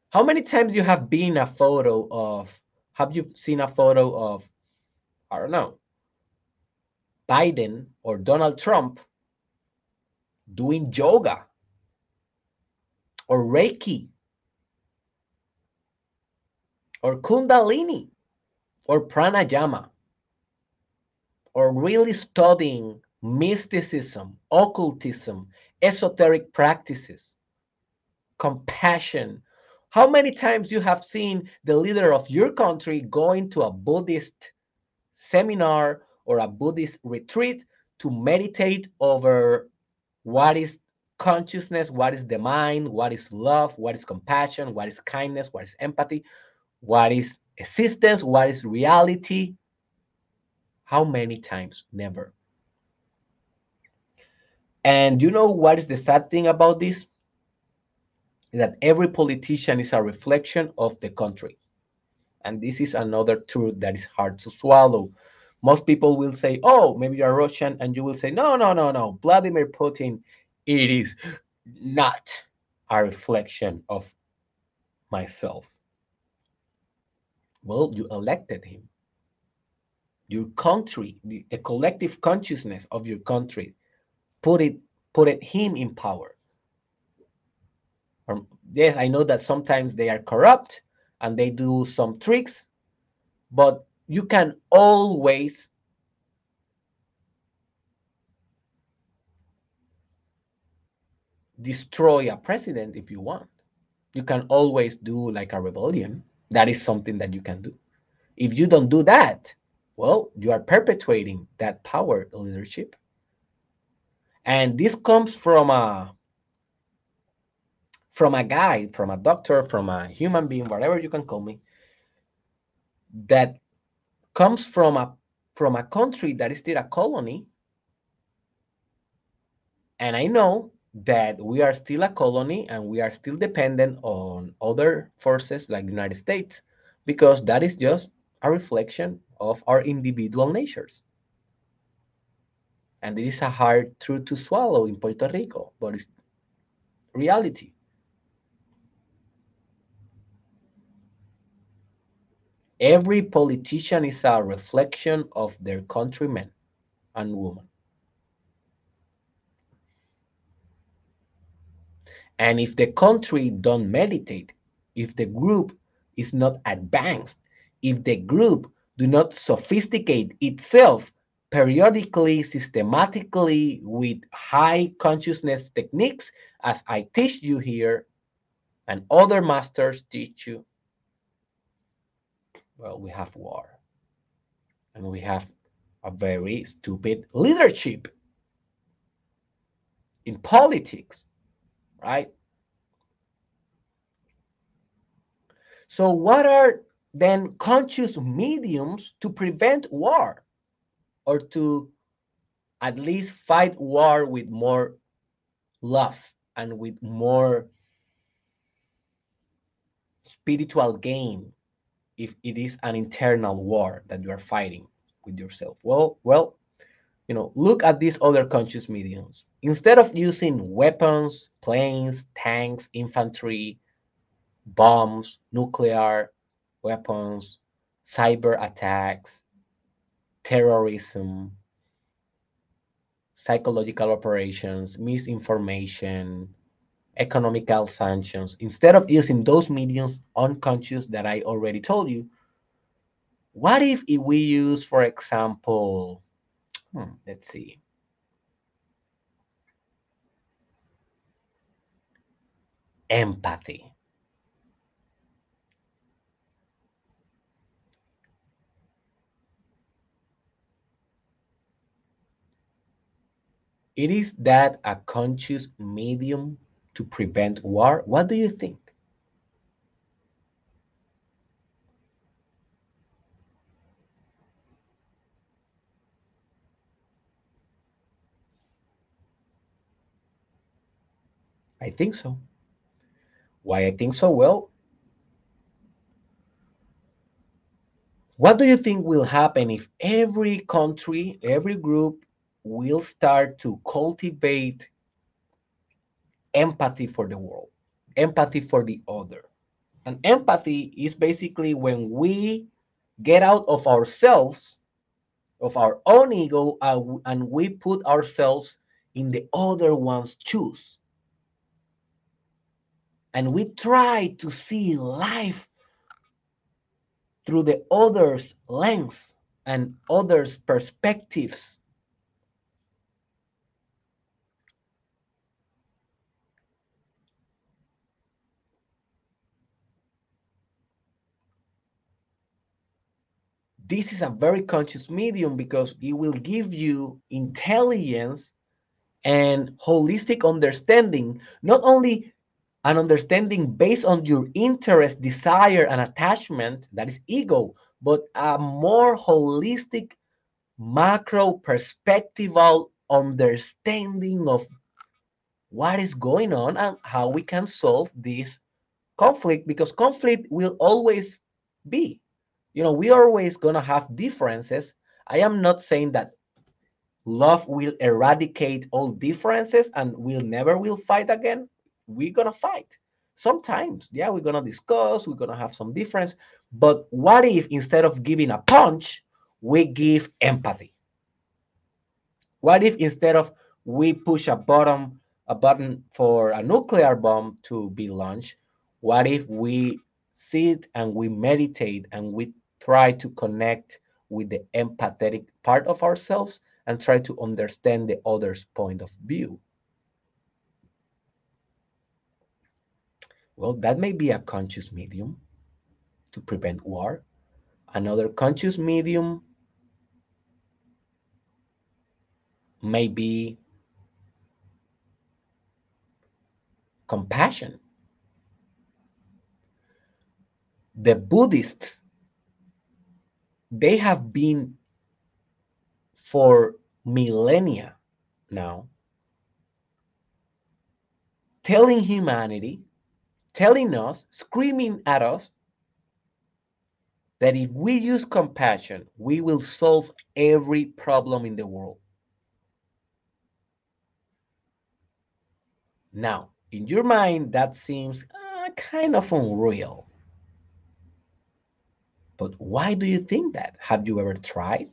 How many times you have been a photo of? Have you seen a photo of? I don't know. Biden or Donald Trump doing yoga or Reiki or Kundalini or Pranayama or really studying mysticism, occultism, esoteric practices, compassion. How many times you have seen the leader of your country going to a Buddhist seminar or a Buddhist retreat to meditate over what is consciousness, what is the mind, what is love, what is compassion, what is kindness, what is empathy, what is existence, what is reality. How many times? Never. And you know what is the sad thing about this? That every politician is a reflection of the country. And this is another truth that is hard to swallow. Most people will say, oh, maybe you're Russian, and you will say, no, no, no, no. Vladimir Putin, it is not a reflection of myself. Well, you elected him. Your country, the, the collective consciousness of your country, put it put it him in power. Um, yes, I know that sometimes they are corrupt and they do some tricks, but you can always destroy a president if you want. You can always do like a rebellion. That is something that you can do. If you don't do that, well, you are perpetuating that power leadership. And this comes from a from a guy, from a doctor, from a human being, whatever you can call me, that comes from a from a country that is still a colony. And I know that we are still a colony and we are still dependent on other forces like the United States because that is just a reflection of our individual natures. And it is a hard truth to swallow in Puerto Rico, but it's reality. Every politician is a reflection of their countrymen and women. And if the country don't meditate, if the group is not advanced, if the group do not sophisticate itself periodically, systematically with high consciousness techniques, as I teach you here, and other masters teach you, well, we have war. And we have a very stupid leadership in politics, right? So, what are then conscious mediums to prevent war or to at least fight war with more love and with more spiritual gain if it is an internal war that you are fighting with yourself. Well well you know look at these other conscious mediums. Instead of using weapons planes tanks infantry bombs nuclear weapons cyber attacks terrorism psychological operations misinformation economical sanctions, instead of using those mediums unconscious that I already told you, what if, we use, for example, hmm, let's see. Empathy. it is that a conscious medium to prevent war? What do you think? I think so. Why I think so? Well, what do you think will happen if every country, every group, will start to cultivate empathy for the world, empathy for the other? And empathy is basically when we get out of ourselves, of our own ego, uh, and we put ourselves in the other one's shoes. And we try to see life through the other's lens and others' perspectives. This is a very conscious medium because it will give you intelligence and holistic understanding, not only an understanding based on your interest, desire, and attachment, that is ego, but a more holistic, macro perspectival understanding of what is going on and how we can solve this conflict because conflict will always be. You know, we always going to have differences. I am not saying that love will eradicate all differences and we'll never will fight again. We're gonna fight. Sometimes yeah we're gonna discuss we're gonna have some difference but what if instead of giving a punch we give empathy? What if instead of we push a button a button for a nuclear bomb to be launched what if we sit and we meditate and we try to connect with the empathetic part of ourselves and try to understand the other's point of view Well, that may be a conscious medium to prevent war. Another conscious medium may be compassion. The Buddhists, they have been for millennia now telling humanity telling us, screaming at us, that if we use compassion, we will solve every problem in the world. Now, in your mind, that seems uh, kind of unreal. But why do you think that? Have you ever tried?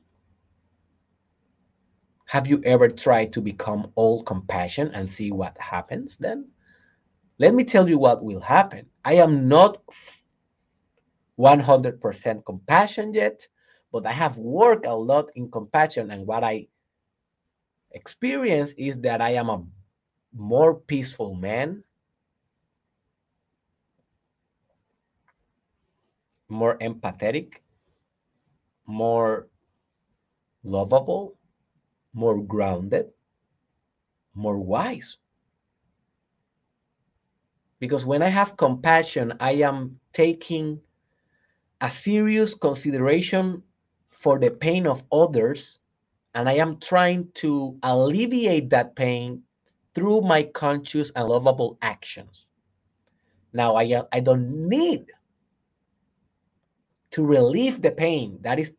Have you ever tried to become all compassion and see what happens then? Let me tell you what will happen. I am not 100% compassion yet, but I have worked a lot in compassion. And what I experience is that I am a more peaceful man, more empathetic, more lovable, more grounded, more wise. Because when I have compassion, I am taking a serious consideration for the pain of others, and I am trying to alleviate that pain through my conscious and lovable actions. Now, I, I don't need to relieve the pain. That is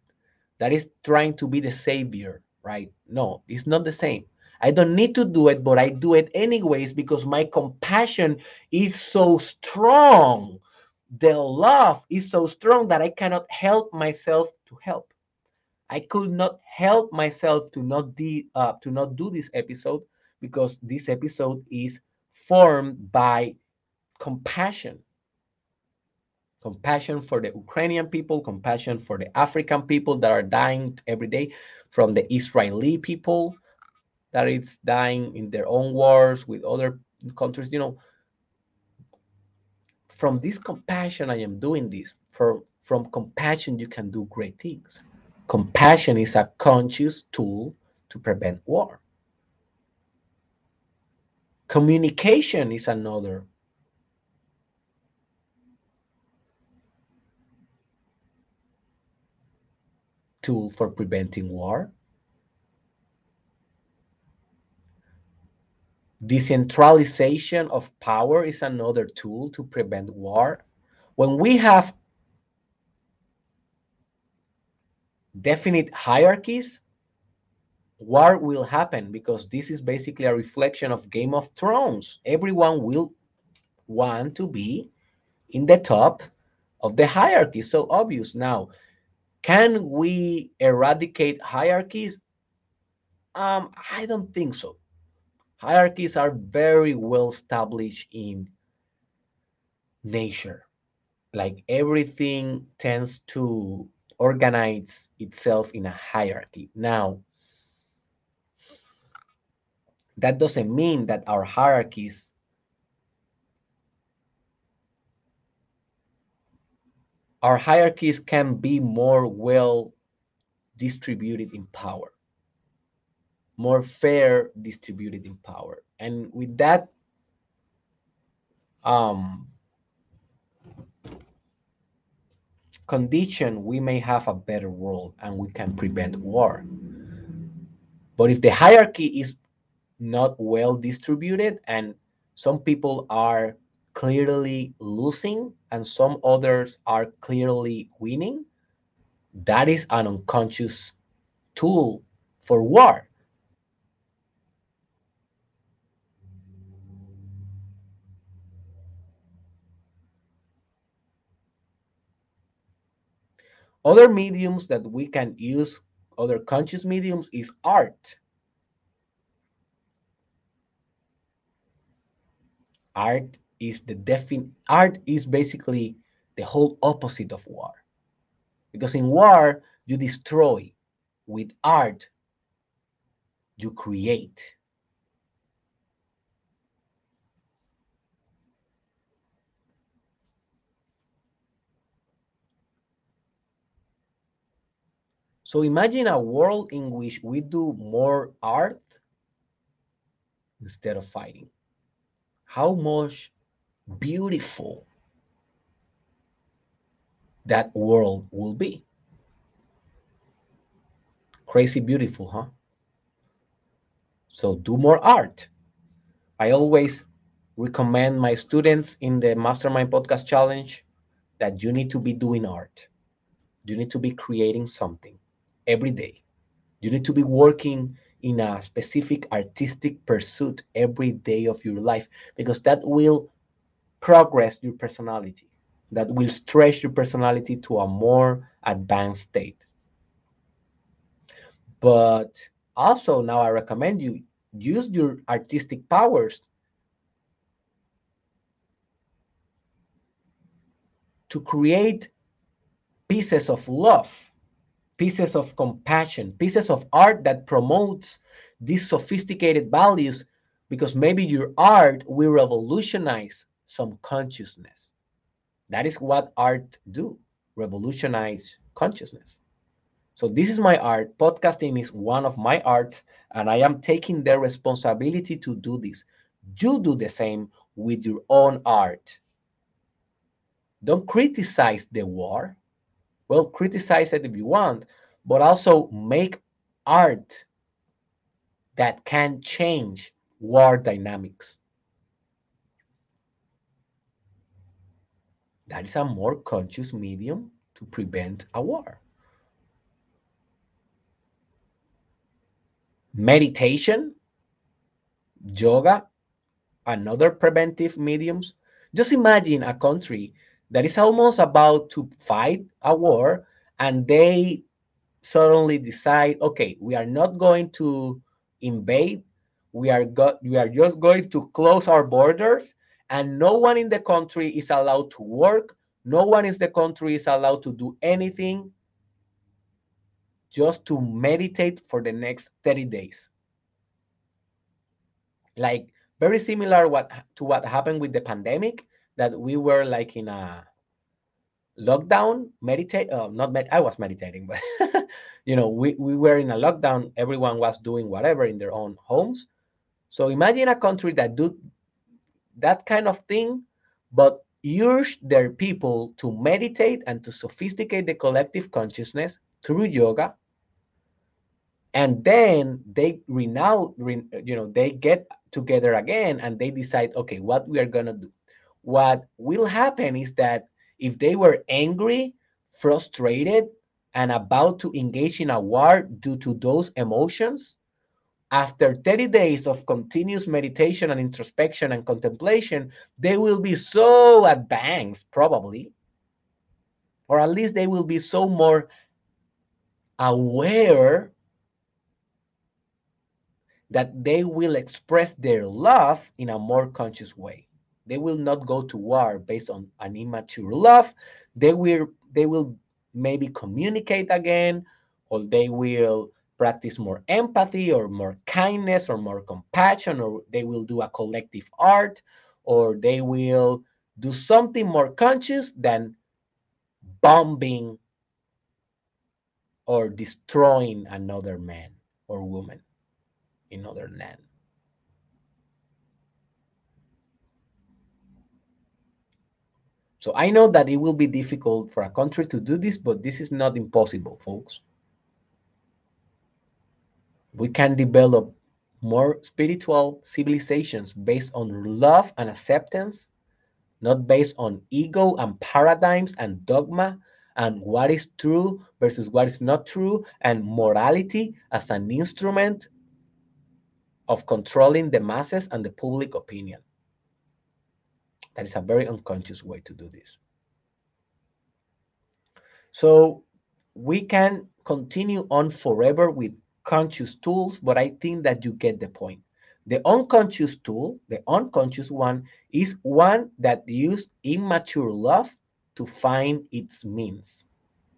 that is trying to be the savior, right? No, it's not the same. I don't need to do it, but I do it anyways because my compassion is so strong. The love is so strong that I cannot help myself to help. I could not help myself to not de, uh, to not do this episode because this episode is formed by compassion. Compassion for the Ukrainian people, compassion for the African people that are dying every day, from the Israeli people, that is dying in their own wars with other countries you know. From this compassion i am doing this. For from compassion you can do great things. Compassion is a conscious tool to prevent war. Communication is another tool for preventing war Decentralization of power is another tool to prevent war. When we have definite hierarchies, war will happen because this is basically a reflection of Game of Thrones. Everyone will want to be in the top of the hierarchy. So obvious. Now, can we eradicate hierarchies? Um, I don't think so. Hierarchies are very well established in nature. Like everything tends to organize itself in a hierarchy. Now, that doesn't mean that our hierarchies our hierarchies can be more well distributed in power more fair distributed in power. And with that um, condition we may have a better world and we can prevent war. But if the hierarchy is not well distributed and some people are clearly losing and some others are clearly winning, that is an unconscious tool for war. Other mediums that we can use, other conscious mediums, is art. Art is the defin art is basically the whole opposite of war. Because in war, you destroy. With art, you create. So imagine a world in which we do more art instead of fighting. How much beautiful that world will be. Crazy beautiful, huh? So do more art. I always recommend my students in the Mastermind Podcast Challenge that you need to be doing art. You need to be creating something every day. You need to be working in a specific artistic pursuit every day of your life because that will progress your personality, that will stretch your personality to a more advanced state. But also, now I recommend you use your artistic powers to create pieces of love pieces of compassion, pieces of art that promotes these sophisticated values because maybe your art will revolutionize some consciousness. That is what art do, revolutionize consciousness. So this is my art. Podcasting is one of my arts and I am taking the responsibility to do this. You do the same with your own art. Don't criticize the war well, criticize it if you want, but also make art that can change war dynamics. That is a more conscious medium to prevent a war. Meditation, yoga, another preventive mediums. Just imagine a country that is almost about to fight a war and they suddenly decide okay we are not going to invade we are we are just going to close our borders and no one in the country is allowed to work. No one in the country is allowed to do anything just to meditate for the next 30 days. Like very similar what to what happened with the pandemic that we were like in a lockdown meditate uh, not med- i was meditating but *laughs* you know we, we were in a lockdown. Everyone was doing whatever in their own homes. So imagine a country that do that kind of thing but urge their people to meditate and to sophisticate the collective consciousness through yoga. And then they renounce you know they get together again and they decide okay what we are going to do. What will happen is that if they were angry frustrated and about to engage in a war due to those emotions after 30 days of continuous meditation and introspection and contemplation they will be so advanced probably or at least they will be so more aware that they will express their love in a more conscious way. They will not go to war based on an immature love. They will they will maybe communicate again, or they will practice more empathy or more kindness or more compassion, or they will do a collective art, or they will do something more conscious than bombing or destroying another man or woman in other land. So I know that it will be difficult for a country to do this, but this is not impossible, folks. We can develop more spiritual civilizations based on love and acceptance, not based on ego and paradigms and dogma and what is true versus what is not true and morality as an instrument of controlling the masses and the public opinion. That is a very unconscious way to do this. So we can continue on forever with conscious tools, but I think that you get the point. The unconscious tool, the unconscious one, is one that used immature love to find its means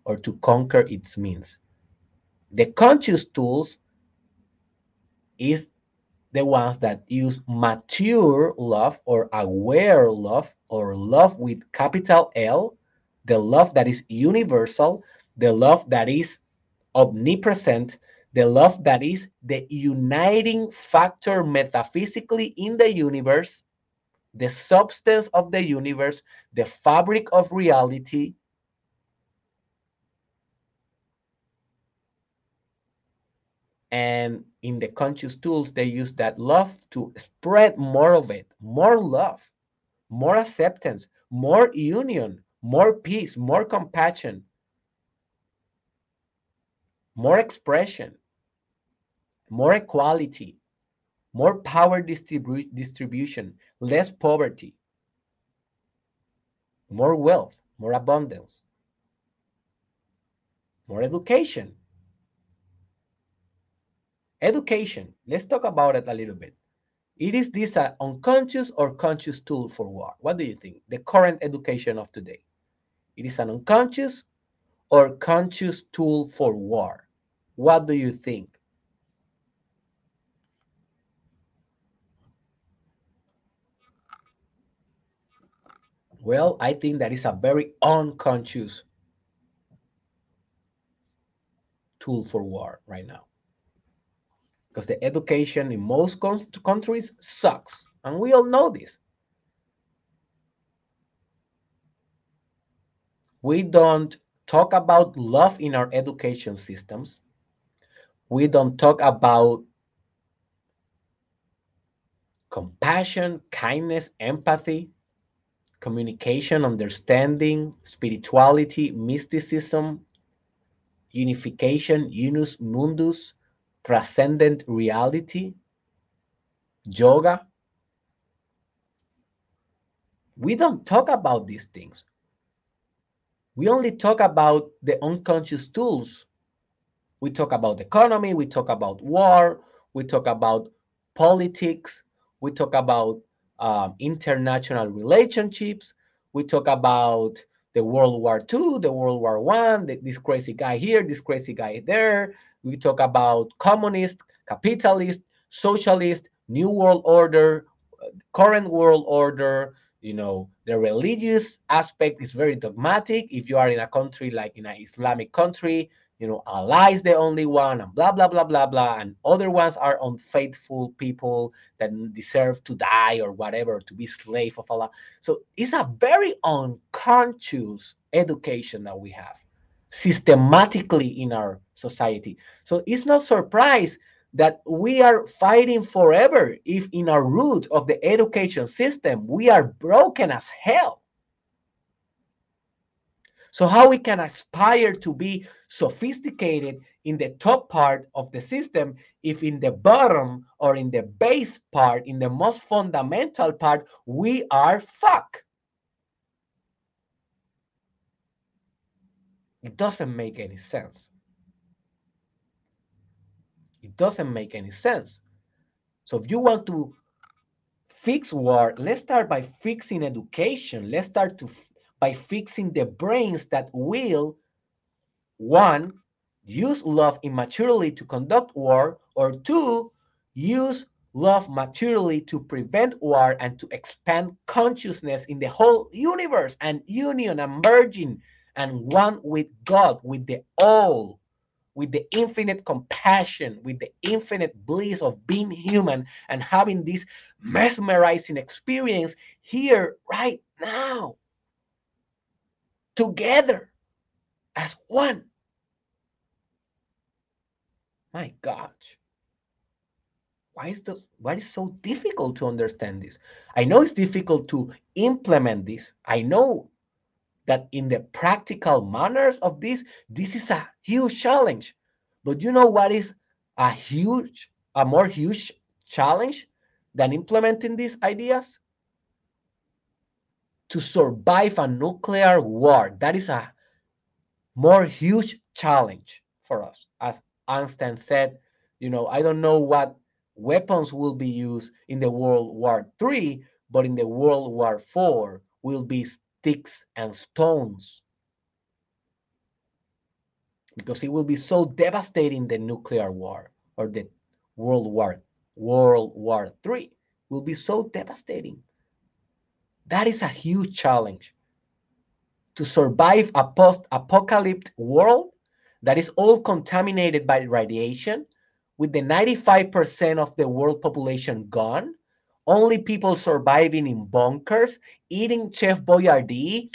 or to conquer its means. The conscious tools is the ones that use mature love or aware love or love with capital L, the love that is universal, the love that is omnipresent, the love that is the uniting factor metaphysically in the universe, the substance of the universe, the fabric of reality, and in the conscious tools they use that love to spread more of it more love more acceptance more union more peace more compassion more expression more equality more power distribu distribution less poverty more wealth more abundance more education Education, let's talk about it a little bit. It is this an unconscious or conscious tool for war? What do you think? The current education of today. It is an unconscious or conscious tool for war? What do you think? Well, I think that is a very unconscious tool for war right now because the education in most countries sucks. And we all know this. We don't talk about love in our education systems. We don't talk about compassion, kindness, empathy, communication, understanding, spirituality, mysticism, unification, unus mundus, transcendent reality, yoga. We don't talk about these things. We only talk about the unconscious tools. We talk about economy, we talk about war, we talk about politics, we talk about um, international relationships, we talk about the World War II, the World War One, this crazy guy here, this crazy guy there, we talk about communist, capitalist, socialist, new world order, current world order. You know, the religious aspect is very dogmatic. If you are in a country like in an Islamic country, you know, Allah is the only one, and blah blah blah blah blah, and other ones are unfaithful people that deserve to die or whatever, to be slave of Allah. So it's a very unconscious education that we have systematically in our society. So it's not surprise that we are fighting forever if in our root of the education system we are broken as hell. So how we can aspire to be sophisticated in the top part of the system if in the bottom or in the base part, in the most fundamental part, we are fuck. It doesn't make any sense. It doesn't make any sense. So if you want to fix war, let's start by fixing education. Let's start to by fixing the brains that will, one, use love immaturely to conduct war, or two, use love maturely to prevent war and to expand consciousness in the whole universe and union and merging and one with God, with the all, with the infinite compassion, with the infinite bliss of being human and having this mesmerizing experience here right now together as one. My gosh. Why is this why is so difficult to understand this? I know it's difficult to implement this. I know that in the practical manners of this, this is a huge challenge. But you know what is a huge, a more huge challenge than implementing these ideas? To survive a nuclear war. That is a more huge challenge for us. As Einstein said, you know, I don't know what weapons will be used in the World War III, but in the World War IV will be sticks and stones. Because it will be so devastating the nuclear war or the World War World War III will be so devastating that is a huge challenge. To survive a post apocalyptic world that is all contaminated by radiation, with the 95% of the world population gone, only people surviving in bunkers, eating Chef Boyardee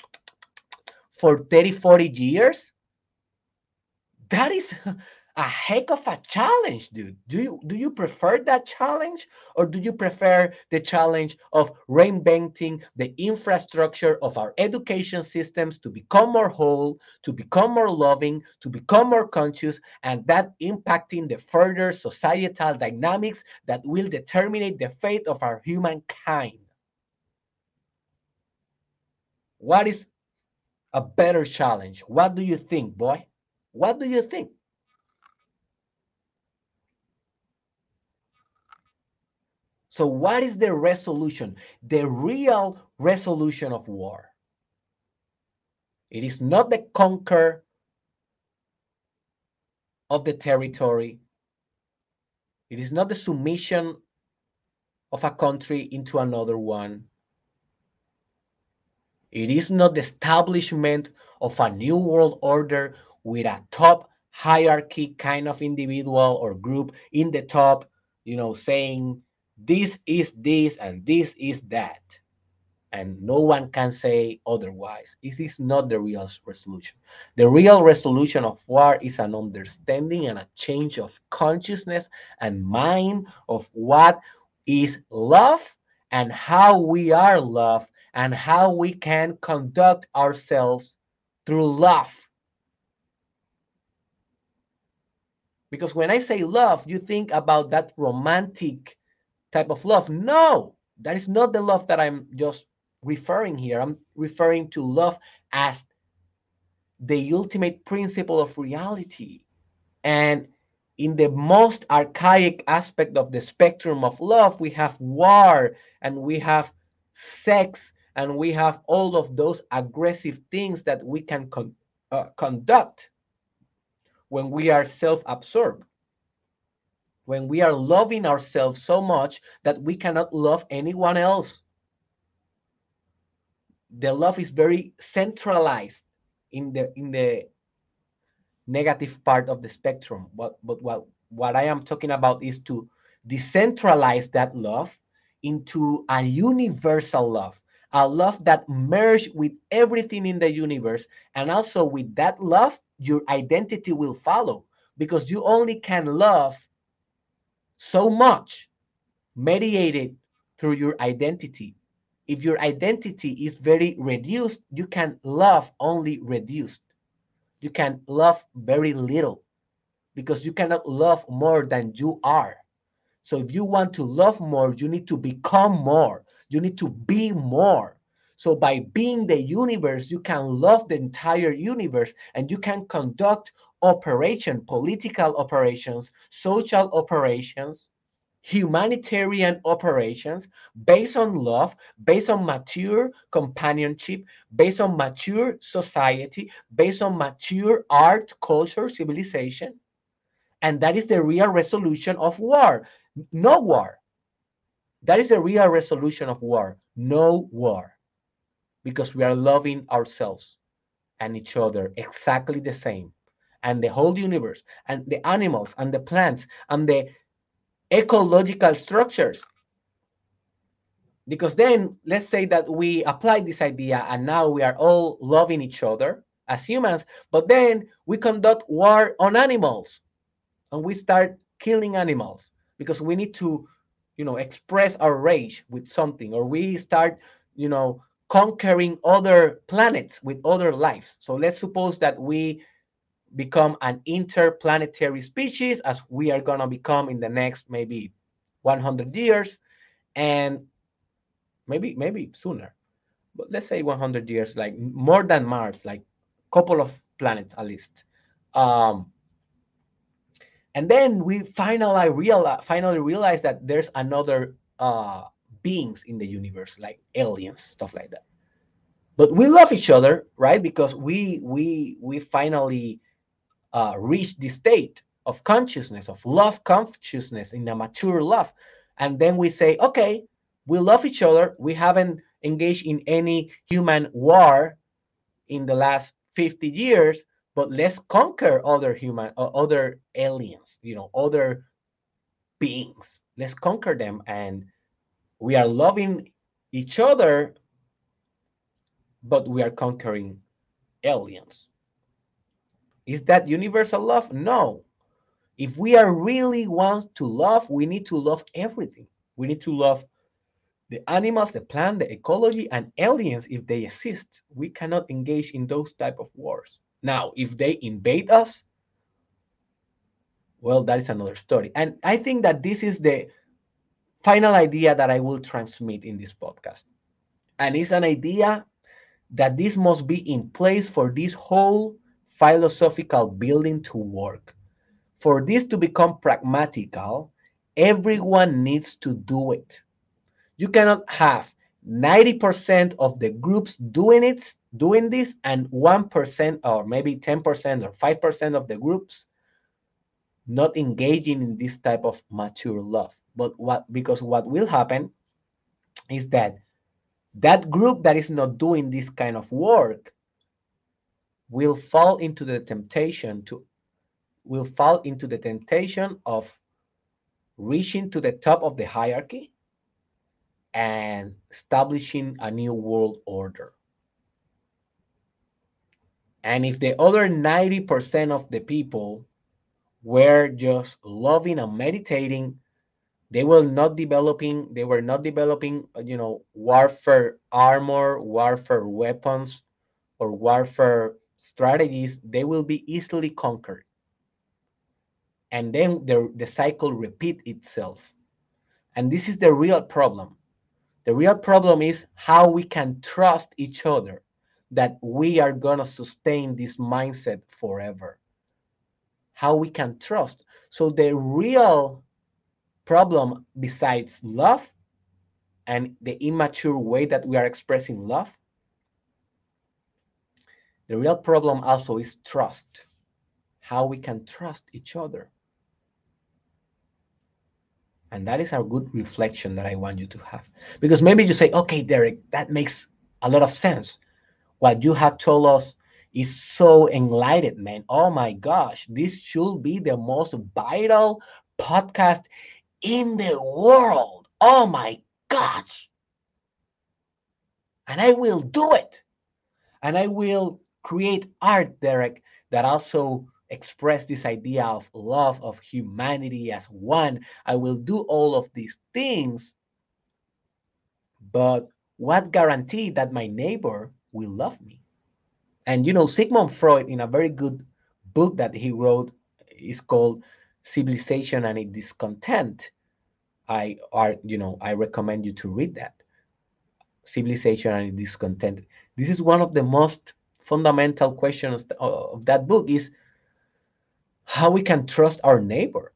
for 30, 40 years. That is a heck of a challenge, dude. Do you do you prefer that challenge or do you prefer the challenge of reinventing the infrastructure of our education systems to become more whole, to become more loving, to become more conscious, and that impacting the further societal dynamics that will determine the fate of our humankind? What is a better challenge? What do you think, boy? What do you think? So, what is the resolution? The real resolution of war. It is not the conquer of the territory. It is not the submission of a country into another one. It is not the establishment of a new world order with a top hierarchy kind of individual or group in the top, you know, saying this is this and this is that. And no one can say otherwise. This is not the real resolution. The real resolution of war is an understanding and a change of consciousness and mind of what is love and how we are loved and how we can conduct ourselves through love. Because when i say love you think about that romantic type of love. No, that is not the love that I'm just referring here. I'm referring to love as the ultimate principle of reality. And in the most archaic aspect of the spectrum of love, we have war and we have sex and we have all of those aggressive things that we can con uh, conduct when we are self absorbed when we are loving ourselves so much that we cannot love anyone else. The love is very centralized in the in the negative part of the spectrum. But but what what I am talking about is to decentralize that love into a universal love, a love that merged with everything in the universe, and also with that love your identity will follow because you only can love so much mediated through your identity. If your identity is very reduced, you can love only reduced. You can love very little because you cannot love more than you are. So if you want to love more, you need to become more. You need to be more. So by being the universe, you can love the entire universe and you can conduct operation, political operations, social operations, humanitarian operations based on love, based on mature companionship, based on mature society, based on mature art, culture, civilization. And that is the real resolution of war. No war. That is the real resolution of war. No war. Because we are loving ourselves and each other exactly the same. And the whole universe, and the animals, and the plants, and the ecological structures. Because then, let's say that we apply this idea and now we are all loving each other as humans, but then we conduct war on animals and we start killing animals because we need to, you know, express our rage with something, or we start, you know, conquering other planets with other lives. So let's suppose that we become an interplanetary species as we are going to become in the next maybe 100 years and maybe maybe sooner. But let's say 100 years like more than mars like couple of planets at least. Um, and then we finally realize finally realize that there's another uh, beings in the universe like aliens stuff like that. But we love each other right? Because we we we finally uh, reach the state of consciousness, of love consciousness in a mature love. And then we say, okay, we love each other. We haven't engaged in any human war in the last 50 years, but let's conquer other human, uh, other aliens, you know, other beings. Let's conquer them. And we are loving each other, but we are conquering aliens. Is that universal love? No. If we are really want to love, we need to love everything. We need to love the animals, the plant, the ecology, and aliens if they exist. We cannot engage in those type of wars. Now, if they invade us, well, that is another story. And I think that this is the final idea that I will transmit in this podcast. And it's an idea that this must be in place for this whole philosophical building to work. For this to become pragmatical, everyone needs to do it. You cannot have 90% of the groups doing it, doing this, and 1% or maybe 10% or 5% of the groups not engaging in this type of mature love. But what because what will happen is that that group that is not doing this kind of work will fall into the temptation to will fall into the temptation of reaching to the top of the hierarchy and establishing a new world order. And if the other 90% of the people were just loving and meditating, they will not developing, they were not developing, you know, warfare armor, warfare weapons, or warfare strategies, they will be easily conquered. And then the, the cycle repeat itself. And this is the real problem. The real problem is how we can trust each other that we are going to sustain this mindset forever. How we can trust. So the real problem besides love and the immature way that we are expressing love the real problem also is trust, how we can trust each other. And that is a good reflection that I want you to have. Because maybe you say, okay, Derek, that makes a lot of sense. What you have told us is so enlightened, man. Oh my gosh, this should be the most vital podcast in the world. Oh my gosh. And I will do it. And I will create art, Derek, that also express this idea of love of humanity as one. I will do all of these things but what guarantee that my neighbor will love me? And you know sigmund freud in a very good book that he wrote is called civilization and its discontent. I are you know i recommend you to read that. Civilization and its discontent. This is one of the most fundamental questions of that book is how we can trust our neighbor.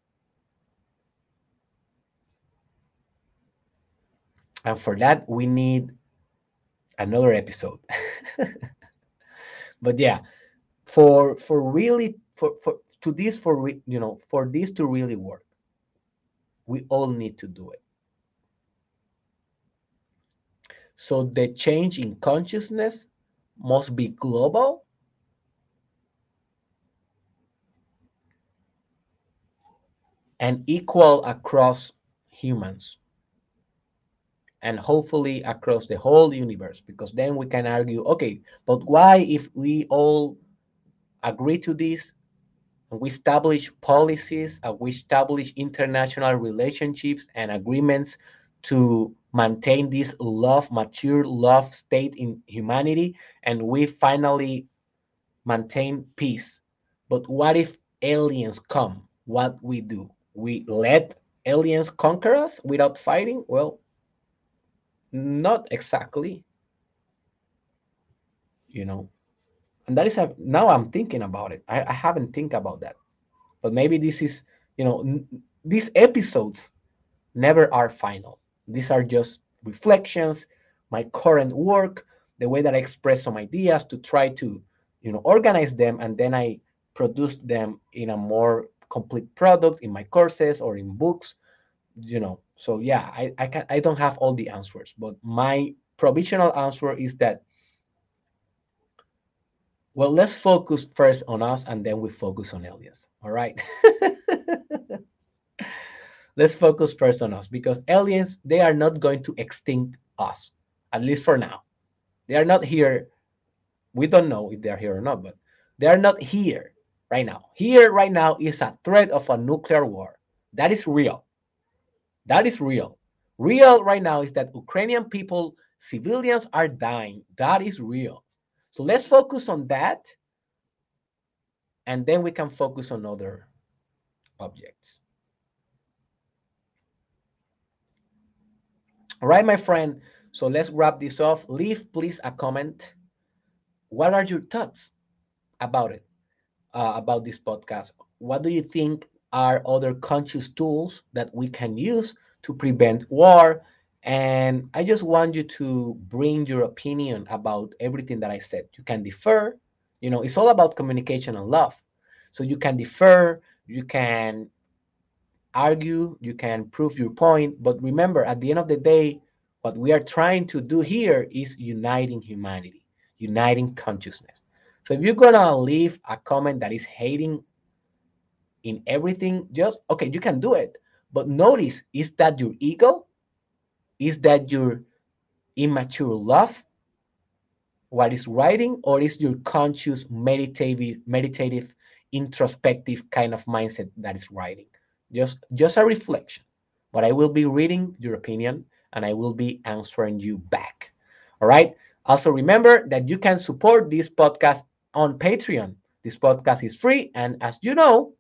And for that we need another episode. *laughs* But yeah for for really for for to this for re, you know for this to really work we all need to do it. So the change in consciousness must be global? And equal across humans. And hopefully across the whole universe because then we can argue okay but why if we all agree to this and we establish policies and we establish international relationships and agreements to maintain this love mature love state in humanity and we finally maintain peace. But what if aliens come? What we do? We let aliens conquer us without fighting? Well not exactly you know. And that is a now i'm thinking about it. I, I haven't think about that. But maybe this is you know these episodes never are final these are just reflections my current work the way that i express some ideas to try to you know organize them and then i produce them in a more complete product in my courses or in books you know. So yeah i i can i don't have all the answers but my provisional answer is that well let's focus first on us and then we focus on aliens all right *laughs* let's focus first on us because aliens they are not going to extinct us at least for now they are not here we don't know if they're here or not but they are not here right now here right now is a threat of a nuclear war that is real that is real. Real right now is that Ukrainian people, civilians are dying. That is real. So let's focus on that. And then we can focus on other objects. All right, my friend. So let's wrap this off. Leave, please, a comment. What are your thoughts about it, uh, about this podcast? What do you think are other conscious tools that we can use to prevent war. And I just want you to bring your opinion about everything that I said. You can defer, you know, it's all about communication and love. So you can defer, you can argue, you can prove your point. But remember, at the end of the day, what we are trying to do here is uniting humanity, uniting consciousness. So if you're gonna leave a comment that is hating in everything, just okay, you can do it. But notice, is that your ego? Is that your immature love? What is writing, or is your conscious, meditative, meditative, introspective kind of mindset that is writing? Just, just a reflection. But I will be reading your opinion and I will be answering you back. All right. Also, remember that you can support this podcast on Patreon. This podcast is free, and as you know,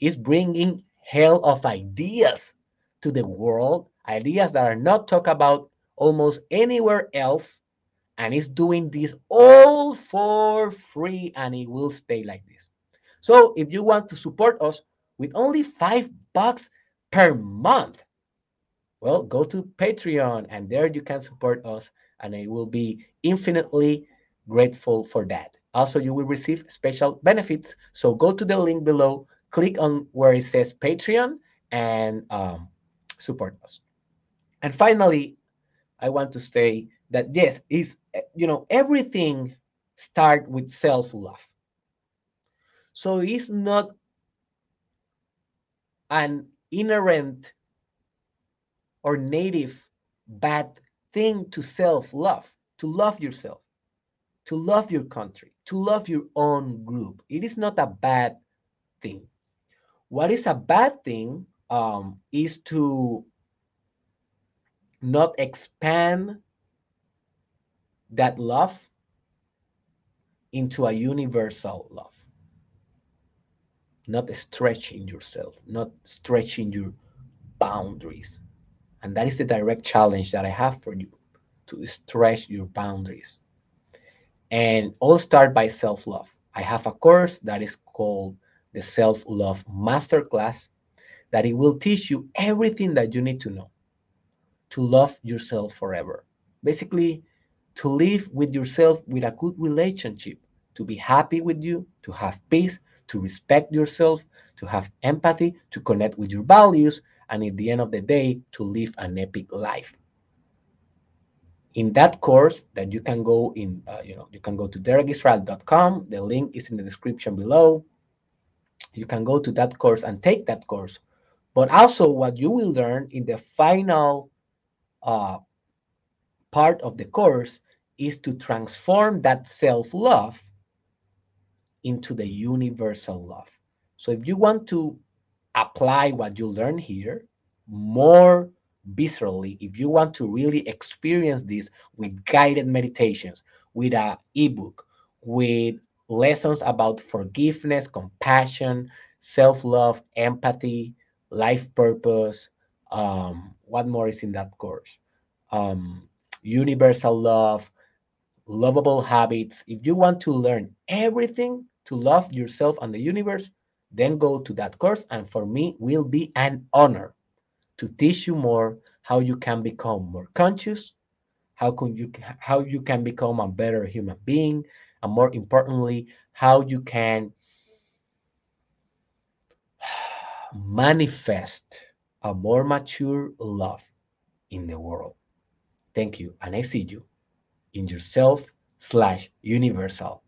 is bringing hell of ideas to the world, ideas that are not talked about almost anywhere else, and is doing this all for free, and it will stay like this. So if you want to support us with only five bucks per month, well, go to Patreon, and there you can support us, and I will be infinitely grateful for that. Also, you will receive special benefits. So go to the link below click on where it says Patreon and um, support us. And finally, I want to say that yes, is you know everything start with self-love. So it's not an inherent or native bad thing to self-love, to love yourself. to love your country, to love your own group. It is not a bad thing. What is a bad thing um, is to not expand that love into a universal love. Not stretching yourself, not stretching your boundaries. And that is the direct challenge that I have for you to stretch your boundaries. And all start by self love. I have a course that is called the Self Love Masterclass that it will teach you everything that you need to know to love yourself forever. Basically, to live with yourself with a good relationship, to be happy with you, to have peace, to respect yourself, to have empathy, to connect with your values, and at the end of the day, to live an epic life. In that course that you can go in, uh, you know, you can go to derekisrael.com. The link is in the description below. You can go to that course and take that course. But also what you will learn in the final uh, part of the course is to transform that self-love into the universal love. So if you want to apply what you learn here more viscerally, if you want to really experience this with guided meditations, with a ebook, with lessons about forgiveness, compassion, self-love, empathy, life purpose, um, what more is in that course? Um, universal love, lovable habits. If you want to learn everything to love yourself and the universe, then go to that course. And for me, will be an honor to teach you more how you can become more conscious, how can you how you can become a better human being, and more importantly, how you can manifest a more mature love in the world. Thank you, and I see you in yourself slash universal